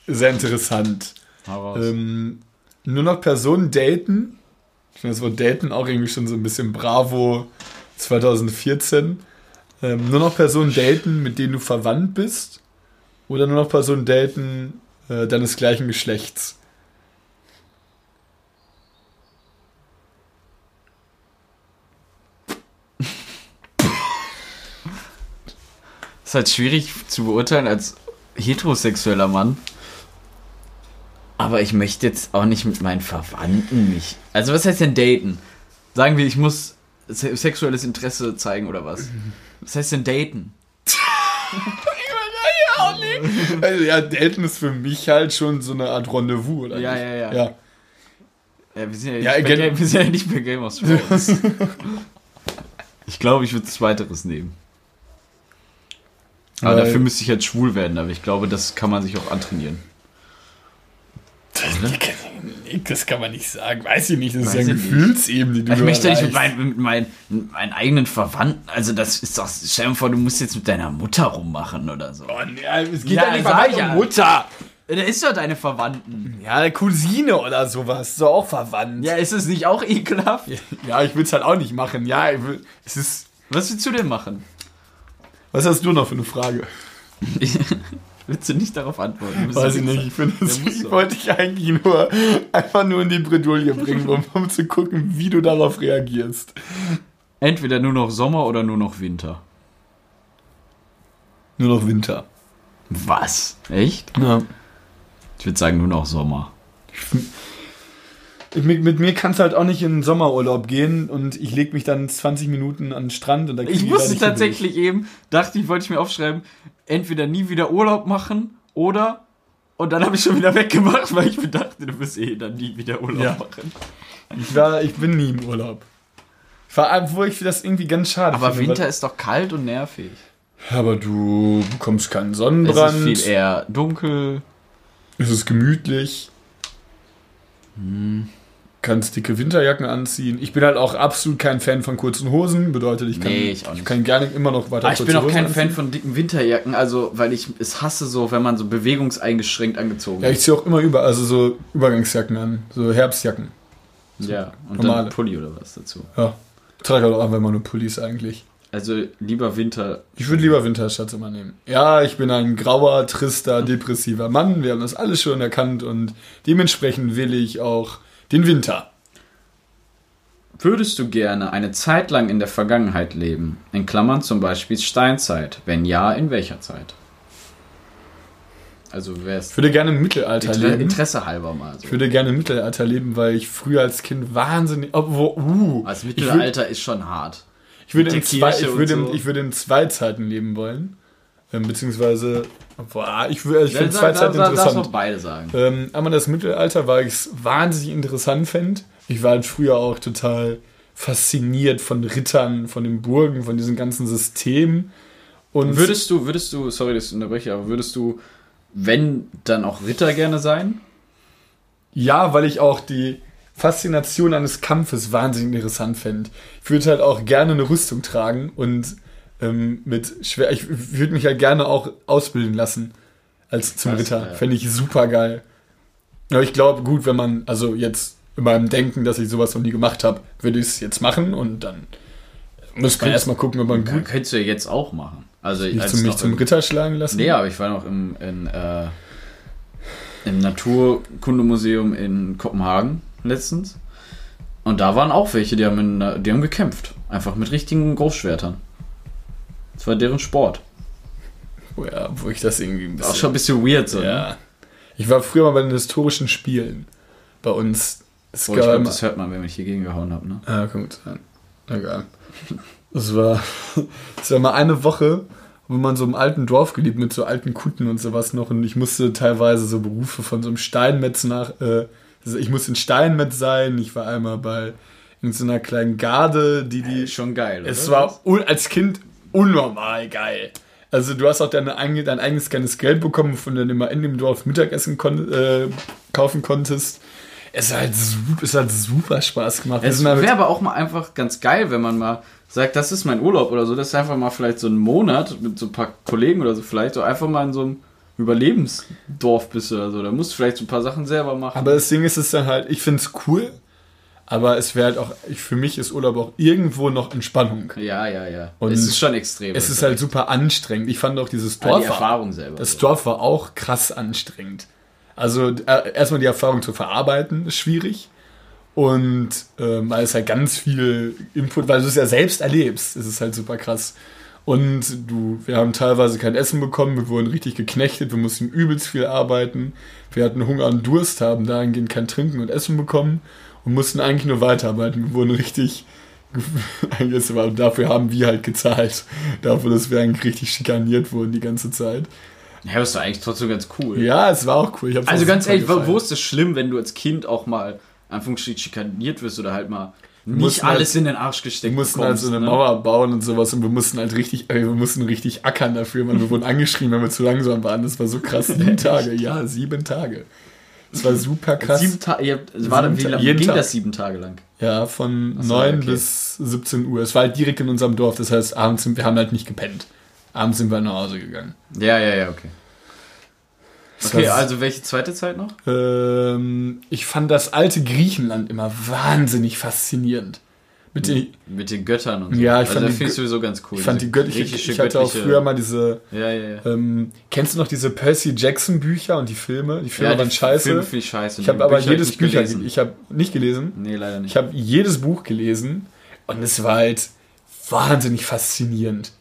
sehr interessant. Ähm, nur noch Personen daten. Ich finde das Wort daten auch irgendwie schon so ein bisschen Bravo 2014. Ähm, nur noch Personen daten, mit denen du verwandt bist. Oder nur noch Personen daten äh, deines gleichen Geschlechts. ist halt schwierig zu beurteilen als heterosexueller Mann. Aber ich möchte jetzt auch nicht mit meinen Verwandten mich. Also, was heißt denn daten? Sagen wir, ich muss se sexuelles Interesse zeigen oder was? Was heißt denn daten? Also ja, daten ist für mich halt schon so eine Art Rendezvous, oder Ja, nicht? ja, ja. ja. Ja, wir sind ja, Ja, nicht, Game, wir sind ja nicht bei Game of Thrones. ich glaube, ich würde zweiteres nehmen. Aber Weil- dafür müsste ich halt schwul werden, aber ich glaube, das kann man sich auch antrainieren. Das kann man nicht sagen. Weiß ich nicht. Das ist Weiß ja ich nicht. Gefühlsebene, die du Ich möchte nicht mit, erreichst. mein, mit, mein, mit meinen eigenen Verwandten, also das ist doch, stell dir mal vor, du musst jetzt mit deiner Mutter rummachen oder so. Oh, nee, es geht Ja, ja, nicht mal ich um ja. Mutter. Der ist doch deine Verwandten. Ja, eine Cousine oder sowas. Ist doch auch verwandt. Ja, ist es nicht auch ekelhaft? Ja, ich will es halt auch nicht machen. Ja, ich will, es ist. Was willst du denn machen? Was hast du noch für eine Frage? Willst du nicht darauf antworten? Weiß ich nicht. Ich, finde, das, ich wollte dich eigentlich nur einfach nur in die Bredouille bringen, um, um zu gucken, wie du darauf reagierst. Entweder nur noch Sommer oder nur noch Winter. Nur noch Winter. Was? Echt? Ja. Ich würde sagen nur noch Sommer. Ich, mit, mit mir kannst du halt auch nicht in den Sommerurlaub gehen und ich leg mich dann 20 Minuten an den Strand und dann Ich musste nicht tatsächlich eben, dachte ich, wollte ich mir aufschreiben, entweder nie wieder Urlaub machen oder. Und dann habe ich schon wieder weggemacht, weil ich mir dachte, du wirst eh dann nie wieder Urlaub Ja. machen. Ich, war, ich bin nie im Urlaub. Vor allem, wo ich das irgendwie ganz schade Aber finde. Winter ist doch kalt und nervig. Aber du bekommst keinen Es Sonnenbrand. ist viel eher dunkel. Es ist gemütlich. Kannst dicke Winterjacken anziehen. Ich bin halt auch absolut kein Fan von kurzen Hosen. Bedeutet, ich kann, Nee, ich nicht. kann gerne immer noch weiter Aber ich kurze bin auch Hosen kein anziehen. Fan von dicken Winterjacken, also weil ich es hasse so, wenn man so bewegungseingeschränkt angezogen Ja, ich ist. ziehe auch immer über, also so Übergangsjacken an. So Herbstjacken. Ja, und normale. dann Pulli oder was dazu. Ja. Trage halt auch einfach immer nur Pullis eigentlich. Also lieber Winter. Ich würde lieber Winterschatz immer nehmen. Ja, ich bin ein grauer, trister, depressiver Mann. Wir haben das alles schon erkannt und dementsprechend will ich auch den Winter. Würdest du gerne eine Zeit lang in der Vergangenheit leben? In Klammern zum Beispiel Steinzeit. Wenn ja, in welcher Zeit? Also wäre es Ich würde gerne im Mittelalter Inter leben. Interesse halber mal so. Ich würde gerne im Mittelalter leben, weil ich früher als Kind wahnsinnig. Obwohl, uh, Also Mittelalter ist schon hart. ich würde, in zwei, ich, würde, so. ich würde in zwei Zeiten leben wollen. Ähm, beziehungsweise, boah, ich, ich finde zwei Zeiten interessant. auch beide sagen. Ähm, aber das Mittelalter, weil ich es wahnsinnig interessant fände. Ich war halt früher auch total fasziniert von Rittern, von den Burgen, von diesem ganzen System. Und Würdest du, würdest du, sorry, dass ich unterbreche, aber würdest du, wenn, dann auch Ritter gerne sein? ja, weil ich auch die Faszination eines Kampfes wahnsinnig interessant fände. Ich würde halt auch gerne eine Rüstung tragen und ähm, mit schwer. Ich würde mich halt gerne auch ausbilden lassen als zum Das, Ritter. ja. Fände ich super geil. Aber ich glaube, gut, wenn man, also jetzt in meinem Denken, dass ich sowas noch nie gemacht habe, würde ich es jetzt machen und dann muss man erstmal gucken, ob man Kann, gut könntest du ja jetzt auch machen. Also mich als zum, mich zum im- Ritter schlagen lassen. Nee, aber ich war noch im, in, äh, im Naturkundemuseum in Kopenhagen letztens. Und da waren auch welche, die haben, in, die haben gekämpft. Einfach mit richtigen Großschwertern. Das war deren Sport. Oh ja, wo ich das irgendwie ein Auch schon ein bisschen weird so. ne? Ja. Ich war früher mal bei den historischen Spielen. Bei uns. Es Boah, ich glaube, das hört man, wenn ich hier gegengehauen habe. Ne? Ah, kommt sein. Egal. Das war, das war mal eine Woche, wo man so im alten Dorf gelebt mit so alten Kutten und sowas noch. Und ich musste teilweise so Berufe von so einem Steinmetz nach. Äh, also ich musste ein Steinmetz sein. Ich war einmal bei in so einer kleinen Garde, die die. Schon geil. Es oder? war als Kind unnormal geil. Also du hast auch deine, dein eigenes kleines Geld bekommen, von dem du immer in dem Dorf Mittagessen kon äh, kaufen konntest. Es hat, super, es hat super Spaß gemacht. Es wäre aber auch mal einfach ganz geil, wenn man mal sagt, das ist mein Urlaub oder so. Das ist einfach mal vielleicht so ein Monat mit so ein paar Kollegen oder so vielleicht. So einfach mal in so einem Überlebensdorf bist oder so. Da musst du vielleicht so ein paar Sachen selber machen. Aber das Ding ist es dann halt, ich finde es cool, aber es wäre halt auch, ich, für mich ist Urlaub auch irgendwo noch Entspannung. ja, ja, ja. Und es ist schon extrem. Es ist halt super anstrengend. Ich fand auch dieses Aber Dorf. die Erfahrung selber. Das. Dorf war auch krass anstrengend. Also äh, erstmal die Erfahrung zu verarbeiten ist schwierig. Und ähm, weil es halt ganz viel Input, weil du es ja selbst erlebst, ist es halt super krass. Und du, wir haben teilweise kein Essen bekommen, wir wurden richtig geknechtet, wir mussten übelst viel arbeiten. Wir hatten Hunger und Durst, haben dahingehend kein Trinken und Essen bekommen und mussten eigentlich nur weiterarbeiten. Wir wurden richtig, dafür haben wir halt gezahlt. Dafür, dass wir eigentlich richtig schikaniert wurden die ganze Zeit. Ja, das doch eigentlich trotzdem ganz cool. Ja, es war auch cool. Also ganz ehrlich, wo, gefallen. wo ist es schlimm, wenn du als Kind auch mal Anführungsstrich schikaniert wirst oder halt mal nicht alles halt- in den Arsch gesteckt Wir mussten halt so eine ne? Mauer bauen und sowas und wir mussten halt richtig, ey, wir mussten richtig ackern dafür, man. Wir wurden angeschrien, wenn wir zu langsam waren. Das war so krass. Sieben Tage, ja, sieben Tage. Das war super krass. Sieben Tage, ihr habt, Sieben wie Ta- lange ging Tag. das sieben Tage lang? Ja, von so, 9 okay. bis 17 Uhr. Es war halt direkt in unserem Dorf, das heißt, abends sind wir haben halt nicht gepennt. Abends sind wir nach Hause gegangen. Ja, ja, ja, okay. Das Okay, war- also welche zweite Zeit noch? Ähm, ich fand das alte Griechenland immer wahnsinnig faszinierend. Mit den, Mit den Göttern und so. Ja, ich also fand die ich sowieso ganz cool. ich fand die göttliche, griechische, ich hatte auch früher mal diese, Ja, ja, ja. ähm, kennst du noch diese Percy Jackson Bücher und die Filme? Die Filme ja, waren die scheiße. Filme ich scheiße. ich habe aber Bücher jedes Bücher, gelesen. ich habe nicht gelesen. Nee, leider nicht. Ich habe jedes Buch gelesen und es war halt wahnsinnig faszinierend.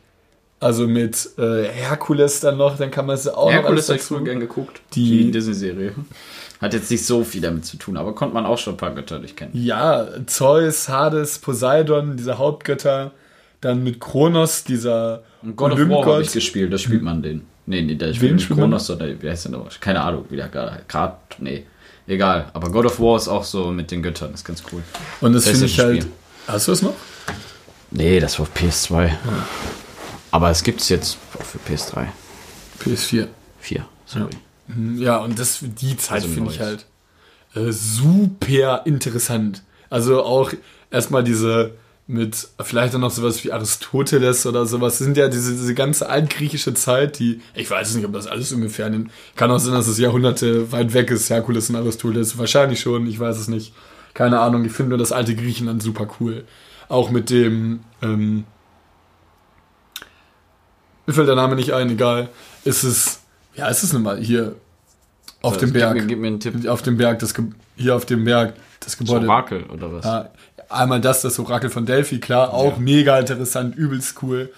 Also mit äh, Herkules dann noch, dann kann man es auch noch Herkules habe ich früher gern geguckt. Die- Die, Disney-Serie. Hat jetzt nicht so viel damit zu tun, aber konnte man auch schon ein paar Götter durchkennen. Ja, Zeus, Hades, Poseidon, diese Hauptgötter. Dann mit Kronos, dieser Und God of War habe ich gespielt, da spielt man den. Nee, nee, da spielt nicht spielt man Kronos oder wie heißt der noch? Keine Ahnung, wie der gerade. Nee. Egal, aber God of War ist auch so mit den Göttern, ist ganz cool. Und das finde ich halt. PlayStation-Spiel. Hast du es noch? Nee, das war auf PS2. Aber es gibt es jetzt auch für PS3. PS4. 4, sorry. Ja, und das, die Zeit Also finde ich halt äh, super interessant. Also auch erstmal diese mit vielleicht auch noch sowas wie Aristoteles oder sowas. Das sind ja diese, diese ganze altgriechische Zeit, die, ich weiß nicht, ob das alles ungefähr, den- kann auch sein, dass es Jahrhunderte weit weg ist, Herkules und Aristoteles. Wahrscheinlich schon, ich weiß es nicht. Keine Ahnung, ich finde nur das alte Griechenland super cool. Auch mit dem, ähm, mir fällt der Name nicht ein, egal. Ist es, ja, ist es nochmal hier auf dem Gib Berg. mir, gib mir einen Tipp. Auf dem Berg, das Ge hier auf dem Berg, das Das Gebäude. Orakel oder was? Ja, einmal das, das Orakel von Delphi, klar, auch mega interessant, übelst cool.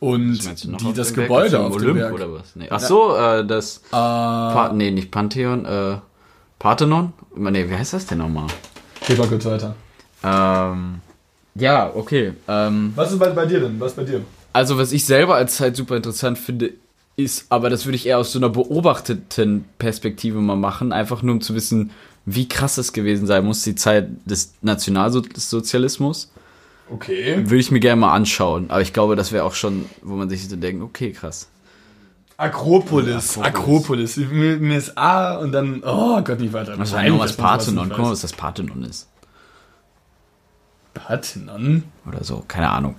Und die, das dem Berg? Gebäude Auf auf dem dem Berg. oder was? Nee. Ach so, äh, das. Pa nee, nicht Pantheon, äh, Parthenon? Nee, wie heißt das denn nochmal? geh mal kurz weiter. Ähm, ja, okay. Ähm, Was ist bei, bei dir denn? Was ist bei dir? also, was ich selber als Zeit super interessant finde, ist, aber das würde ich eher aus so einer beobachteten Perspektive mal machen, einfach nur um zu wissen, wie krass es gewesen sein muss, die Zeit des Nationalsozialismus. Okay. Würde ich mir gerne mal anschauen, aber ich glaube, das wäre auch schon, wo man sich so denkt, okay, krass. Akropolis. Akropolis. Akropolis. Mir, ist A und dann, oh Gott, nicht weiter. Was war nur was Parthenon? Guck mal, was das Parthenon ist. Parthenon? Oder so, keine Ahnung.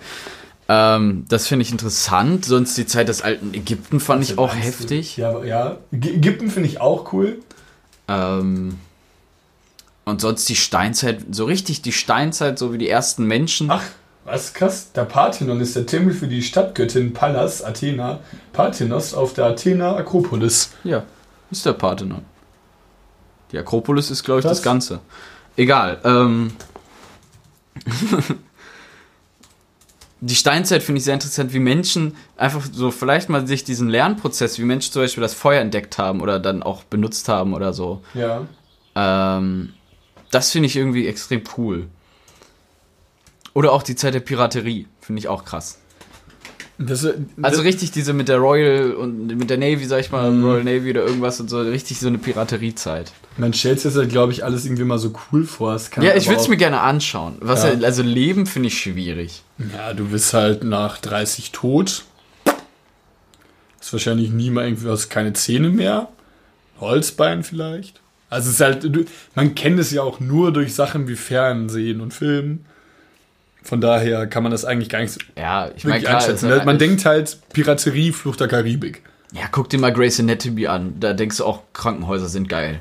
Ähm, das finde ich interessant. Sonst die Zeit des alten Ägypten fand ich auch heftig. Ja, ja. Ägypten finde ich auch cool. Ähm, und sonst die Steinzeit, so richtig die Steinzeit, so wie die ersten Menschen. Ach, was krass. Der Parthenon ist der Tempel für die Stadtgöttin Pallas, Athena, Parthenos auf der Athena Akropolis. Ja, ist der Parthenon. Die Akropolis ist, glaube ich, das Was? Ganze. Egal. Ähm, die Steinzeit finde ich sehr interessant, wie Menschen einfach so vielleicht mal sich diesen Lernprozess, wie Menschen zum Beispiel das Feuer entdeckt haben oder dann auch benutzt haben oder so. Ja. Ähm, das finde ich irgendwie extrem cool. Oder auch die Zeit der Piraterie, finde ich auch krass. Das, Also das, richtig diese mit der Royal und mit der Navy, sag ich mal, Mhm. Royal Navy oder irgendwas und so, richtig so eine Pirateriezeit. man stellt sich das halt, glaube ich, alles irgendwie mal so cool vor. Es kann Ja, ich würde es mir gerne anschauen. Was Ja. also Leben finde ich schwierig. Ja, du bist halt nach 30 tot. Hast wahrscheinlich nie mal irgendwie, hast keine Zähne mehr. Holzbein vielleicht. Also es ist halt, man kennt es ja auch nur durch Sachen wie Fernsehen und Film. Von daher kann man das eigentlich gar nicht so Ja, ich meine wirklich klar. einschätzen. also, man denkt halt Piraterie, Flucht der Karibik. ja, guck dir mal Grey's Anatomy an. Da denkst du auch, Krankenhäuser sind geil.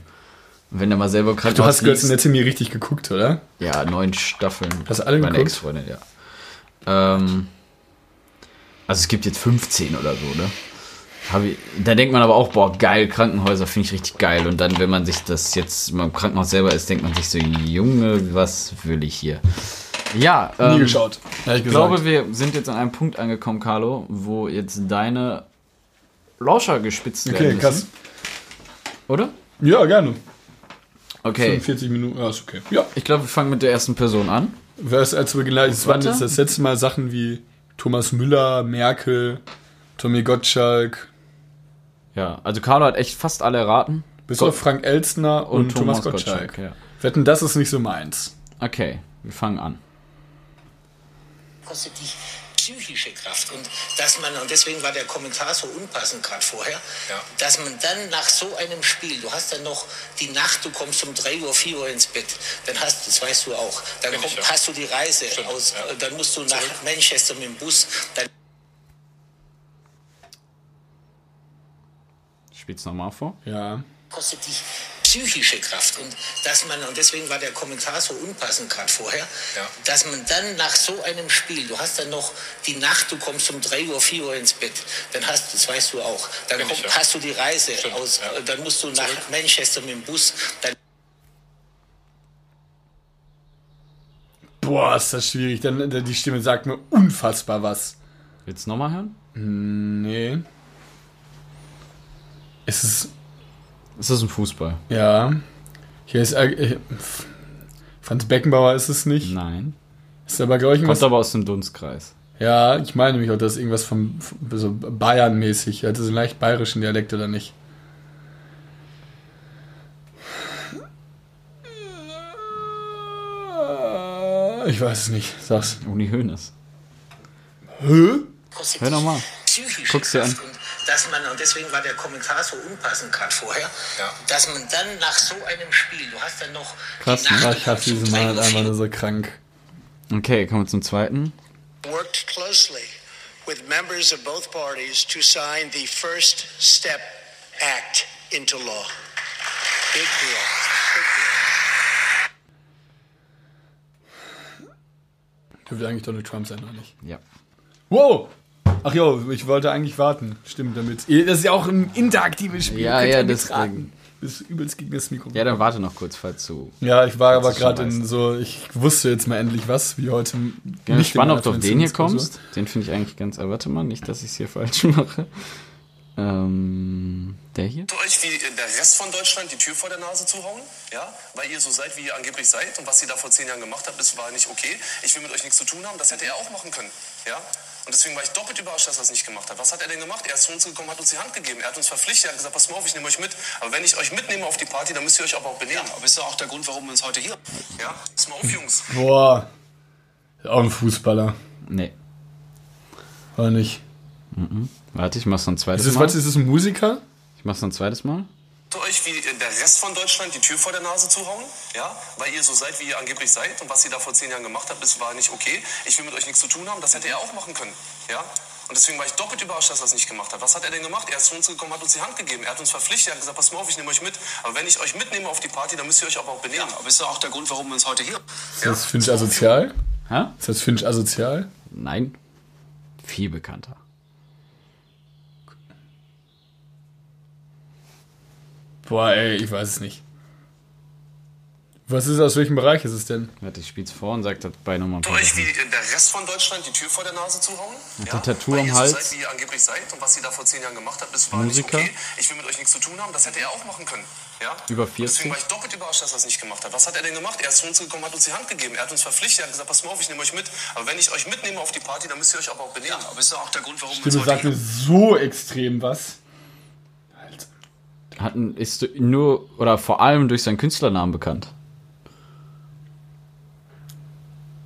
Und wenn du mal selber Du Krankenhaus hast Grey's liest- Anatomy richtig geguckt, oder? Ja, neun Staffeln. Hast du alle Meine geguckt? Ex-Freundin, ja. Ähm, also es gibt jetzt 15 oder so, ne? Ich, da denkt man aber auch, boah, geil, Krankenhäuser finde ich richtig geil. Und dann, wenn man sich das jetzt mal im Krankenhaus selber ist, denkt man sich so, Junge, was will ich hier? Ja, Nie ähm, geschaut. Ehrlich ich glaube, wir sind jetzt an einem Punkt angekommen, Carlo, wo jetzt deine Lauscher gespitzt werden Okay, müssen. krass. Oder? Ja, gerne. Okay. 45 Minuten, ja, ist okay. Ja. Ich glaube, wir fangen mit der ersten Person an. Was, als wir gleich, es waren jetzt das letzte Mal Sachen wie Thomas Müller, Merkel, Tommy Gottschalk, Ja, also Carlo hat echt fast alle erraten. bis Gott- auf Frank Elstner und, Thomas, Gottschalk. ja. Wetten, das ist nicht so meins. Okay, wir fangen an. Kostet dich psychische Kraft und dass man und deswegen war der Kommentar so unpassend gerade vorher, dass man dann nach so einem Spiel, du hast dann noch die Nacht, du kommst um 3 Uhr, 4 Uhr ins Bett, dann hast das weißt du auch, dann Kenn ich, komm, ja. hast du die Reise aus, dann musst du nach Manchester mit dem Bus, dann Spiel's nochmal vor. Ja. kostet dich psychische Kraft und dass man und deswegen war der Kommentar so unpassend gerade vorher, dass man dann nach so einem Spiel, du hast dann noch die Nacht, du kommst um 3 Uhr, 4 Uhr ins Bett, dann hast das weißt du auch, dann Kenn ich, komm, ja. hast du die Reise aus, ja. dann musst du nach Manchester mit dem Bus, dann Boah, ist das schwierig. Dann, dann die Stimme sagt mir unfassbar was. Willst du nochmal hören? Nee. Es ist, Es ist ein Fußball. ja. Hier ist, äh, Franz Beckenbauer ist es nicht. Nein. Ist aber, glaube ich, Kommt aber aus dem Dunstkreis. Ja, ich meine nämlich auch, dass irgendwas vom, vom so Bayern-mäßig. Er hatte so einen leicht bayerischen Dialekt oder nicht. Ich weiß es nicht. Sag's. Uni Hoeneß. Hä? kostet Hör doch dich mal. psychische Guck's dir und dass man und deswegen war der Kommentar so unpassend gerade vorher, dass man dann nach so einem Spiel, du hast dann noch Krass, ich um diesen 3 Mann halt einfach 4 nur so krank. Okay, kommen wir zum zweiten. worked closely with members of both parties to sign the First Step Act into law. Big deal. Big deal. Dürfte eigentlich Donald Trump sein, oder nicht? Ja. Wow! Ach jo, ich wollte eigentlich warten. Stimmt, damit. Das ist ja auch ein interaktives Spiel. Ja, ja, mitraten. Bis übelst gegen das Mikrofon. Ja, dann warte noch kurz, falls du. Ja, ich war aber ist gerade in so, ich wusste jetzt mal endlich was, wie heute. Ich bin in gespannt, ob du auf den hier kommst. Den finde ich eigentlich ganz. Aber warte mal, nicht, dass ich es hier falsch mache. Ähm, der hier? euch wie der Rest von Deutschland die Tür vor der Nase zuhauen, ja, weil ihr so seid, wie ihr angeblich seid und was ihr da vor zehn Jahren gemacht habt, das war nicht okay. Ich will mit euch nichts zu tun haben, das hätte er auch machen können, ja. Und deswegen war ich doppelt überrascht, dass er es nicht gemacht hat. Was hat er denn gemacht? Er ist zu uns gekommen, hat uns die Hand gegeben, er hat uns verpflichtet, er hat gesagt, pass mal auf, ich nehme euch mit. Aber wenn ich euch mitnehme auf die Party, dann müsst ihr euch aber auch benehmen. aber ist ja auch der Grund, warum wir uns heute hier. Ja, pass mal auf, Jungs. Boah. Ist Auch ein Fußballer. Nee. Oder nicht? Warte, ich mach's noch ein zweites Ist es, Mal. was, ist es ein Musiker? Ich mach's noch ein zweites Mal. euch wie der Rest von Deutschland die Tür vor der Nase zuhauen, ja, weil ihr so seid, wie ihr angeblich seid und was ihr da vor zehn Jahren gemacht habt, das war nicht okay. Ich will mit euch nichts zu tun haben, das hätte er auch machen können, ja. Und deswegen war ich doppelt überrascht, dass er es nicht gemacht hat. Was hat er denn gemacht? Er ist zu uns gekommen, hat uns die Hand gegeben, er hat uns verpflichtet, er hat gesagt, pass mal auf, ich nehme euch mit. Aber wenn ich euch mitnehme auf die Party, dann müsst ihr euch aber auch benehmen. aber ist ja auch der Grund, warum wir uns heute hier. Ist das Finch asozial? Hä? Ist das Finch asozial? Nein. Viel bekannter. Boah, ey, ich weiß es nicht. Was ist aus welchem Bereich ist es denn? Warte, ich spiel's vor und sagt dabei nochmal ein paar euch wie der Rest von Deutschland die Tür vor der Nase zuhauen? Mit der Tattoo am Hals. so seid, wie ihr angeblich seid und was ihr da vor zehn Jahren gemacht habt, das war Musiker. nicht okay. Ich will mit euch nichts zu tun haben. Das hätte er auch machen können. Ja? Über Und Deswegen 40. war ich doppelt überrascht, dass er es nicht gemacht hat. Was hat er denn gemacht? Er ist zu uns gekommen, hat uns die Hand gegeben. Er hat uns verpflichtet. Er hat gesagt, pass mal auf, ich nehme euch mit. Aber wenn ich euch mitnehme auf die Party, dann müsst ihr euch aber auch benehmen. aber ist doch auch der Grund, warum Stimme sagt mir so extrem was. Hatten, ist nur oder vor allem durch seinen Künstlernamen bekannt.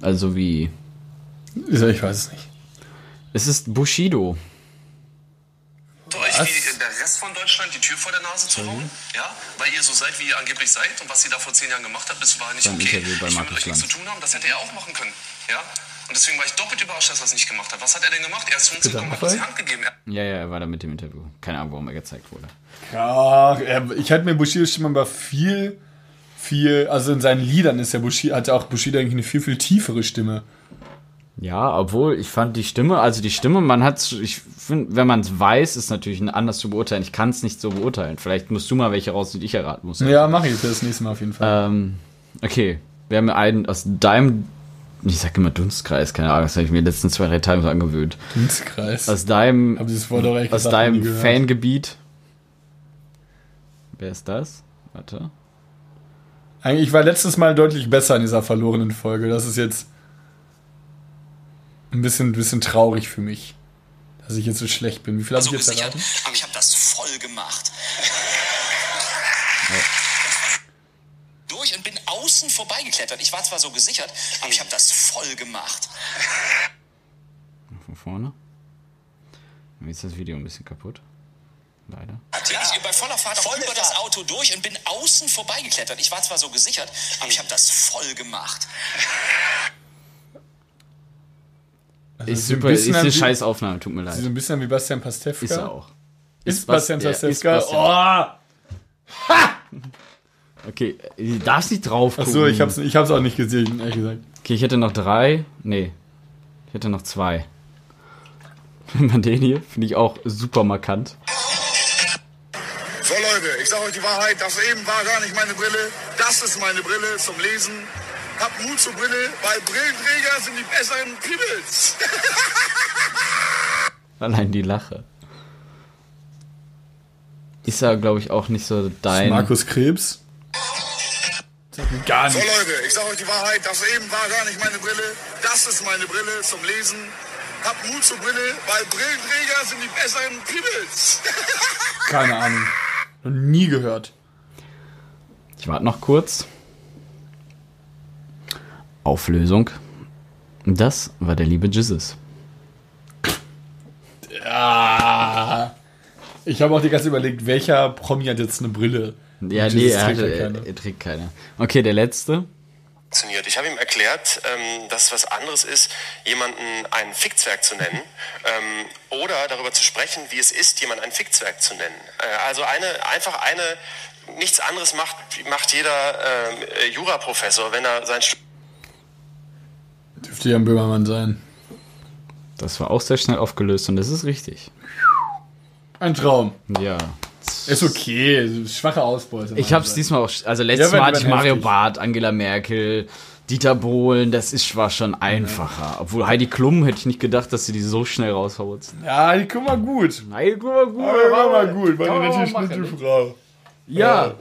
Also wie. Ich weiß es nicht. Es ist Bushido. euch wie der Rest von Deutschland die Tür vor der Nase zu hauen, ja, weil ihr so seid, wie ihr angeblich seid und was ihr da vor zehn Jahren gemacht habt, das war nicht Beim okay. Interview bei ich will mit euch nichts zu tun haben, das hätte er auch machen können, ja. Und deswegen war ich doppelt überrascht, dass er es nicht gemacht hat. Was hat er denn gemacht? Er ist zu uns gekommen, hat uns die? Hand gegeben. Er Ja, ja, er war da mit dem Interview. Keine Ahnung, warum er gezeigt wurde. Ja, ich hatte mir Bushidos Stimme aber viel, viel, also in seinen Liedern ist ja Bushido, hat ja auch Bushido eigentlich eine viel, viel tiefere Stimme. Ja, obwohl ich fand die Stimme, also die Stimme, man hat, ich finde, wenn man es weiß, ist natürlich anders zu beurteilen. Ich kann es nicht so beurteilen. Vielleicht musst du mal welche raus, die ich erraten muss. Ja, mache ich für das nächste Mal auf jeden Fall. Ähm, okay, wir haben einen aus deinem, ich sag immer Dunstkreis, keine Ahnung, das habe ich mir die letzten zwei, drei Tage so angewöhnt. Dunstkreis. Aus deinem, Hab aus deinem. Fangebiet. Wer ist das? Warte. Eigentlich, ich war letztes Mal deutlich besser in dieser verlorenen Folge. Das ist jetzt ein bisschen, bisschen traurig für mich, dass ich jetzt so schlecht bin. Wie viel habe ich jetzt erraten? aber ich habe das voll gemacht. Durch außen vorbeigeklettert. Ich war zwar so gesichert, aber ich habe das voll gemacht. Von vorne. Mir ist das Video ein bisschen kaputt. Leider. Ich bei voller Fahrt auch über das Auto durch und bin außen vorbeigeklettert. Ich war zwar so gesichert, aber ich habe das voll gemacht. Also Ist super, bisschen ist eine scheiß Aufnahme, tut mir Sieht leid. so ein bisschen wie Bastian Pastewka. Ist er auch. Ist Bas- Bastian ja, ist Pastewka? Bastian. oh! Okay, du darfst nicht drauf gucken. Achso, ich hab's, ich hab's auch nicht gesehen, ehrlich gesagt. Okay, ich hätte noch drei. Nee. Ich hätte noch zwei. Wenn man den hier, finde ich auch super markant. So Leute, ich sage euch die Wahrheit, das eben war gar nicht meine Brille. Das ist meine Brille zum Lesen. Habt Mut zur Brille, weil Brillenträger sind die besseren Kribbels. Allein die Lache. Ist ja, glaube ich, auch nicht so dein. Markus Krebs? Gar So nicht. Leute, ich sage euch die Wahrheit, das eben war gar nicht meine Brille. Das ist meine Brille zum Lesen. Habt Mut zur Brille, weil Brillenträger sind die besseren Kribbels. Keine Ahnung. Noch nie gehört. Ich warte noch kurz. Auflösung. Das war der liebe Jesus. Ah. Ich habe auch die ganze Zeit überlegt, welcher Promi hat jetzt eine Brille? Ja, Und nee, er, trägt hatte, er, keine. er trägt keine. Okay, der letzte. funktioniert. Ich habe ihm erklärt, ähm, dass es was anderes ist, jemanden ein Fickzwerg zu nennen ähm, oder darüber zu sprechen, wie es ist, jemanden ein Fickzwerg zu nennen. Äh, also eine, einfach eine, nichts anderes macht, macht jeder äh, Juraprofessor, wenn er sein Dürfte ja ein Böhmermann sein. Das war auch sehr schnell aufgelöst und das ist richtig. Ein Traum. Ja. Ist okay. Schwache Ausbeute. Ich hab's diesmal auch, also letztes Ja, Mal hatte ich Mario heftig. Barth, Angela Merkel, Dieter Bohlen, das ist, war schon einfacher. Obwohl Heidi Klum hätte ich nicht gedacht, dass sie die so schnell raushaut. Ja, die guck mal gut. Heidi Klum war gut. Ja, war mal gut. War eine nette machen, Frau. Ja.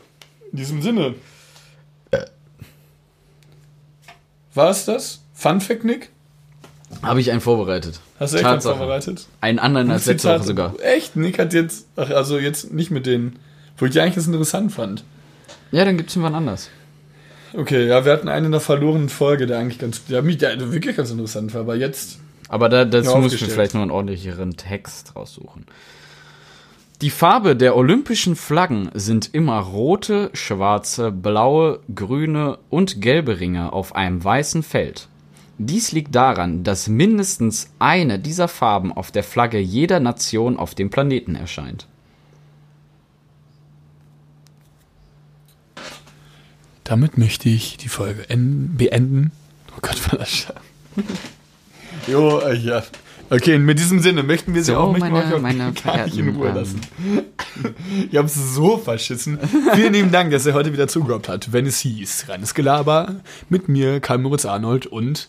In diesem Sinne. War es das? Fun Fact, Nick? Habe ich einen vorbereitet. Hast du echt einen vorbereitet? Einen anderen als letzte Woche sogar. Echt? Nick hat jetzt, ach, also jetzt nicht mit denen, wo ich die eigentlich das interessant fand. Ja, dann gibt's irgendwann anders. Okay, ja, wir hatten einen in der verlorenen Folge, der eigentlich ganz, der, mich- der wirklich ganz interessant war, aber jetzt, Aber da, dazu ich mir vielleicht noch einen ordentlicheren Text raussuchen. Die Farbe der olympischen Flaggen sind immer rote, schwarze, blaue, grüne und gelbe Ringe auf einem weißen Feld. Dies liegt daran, dass mindestens eine dieser Farben auf der Flagge jeder Nation auf dem Planeten erscheint. Damit möchte ich die Folge beenden. Oh Gott, war das schade. jo, äh, ja. Okay, in diesem Sinne möchten wir sie so, auch mit meine, euch meine gar nicht in Ruhe lassen. ich hab's so verschissen. Vielen lieben Dank, dass ihr heute wieder zugehört habt, wenn es hieß. Reines Gelaber mit mir, Karl Moritz Arnold und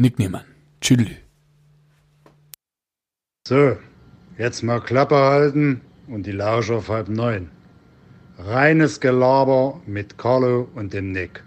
Nick Niemann. Tschüss. So, jetzt mal Klappe halten und die Lausche auf halb neun. Reines Gelaber mit Carlo und dem Nick.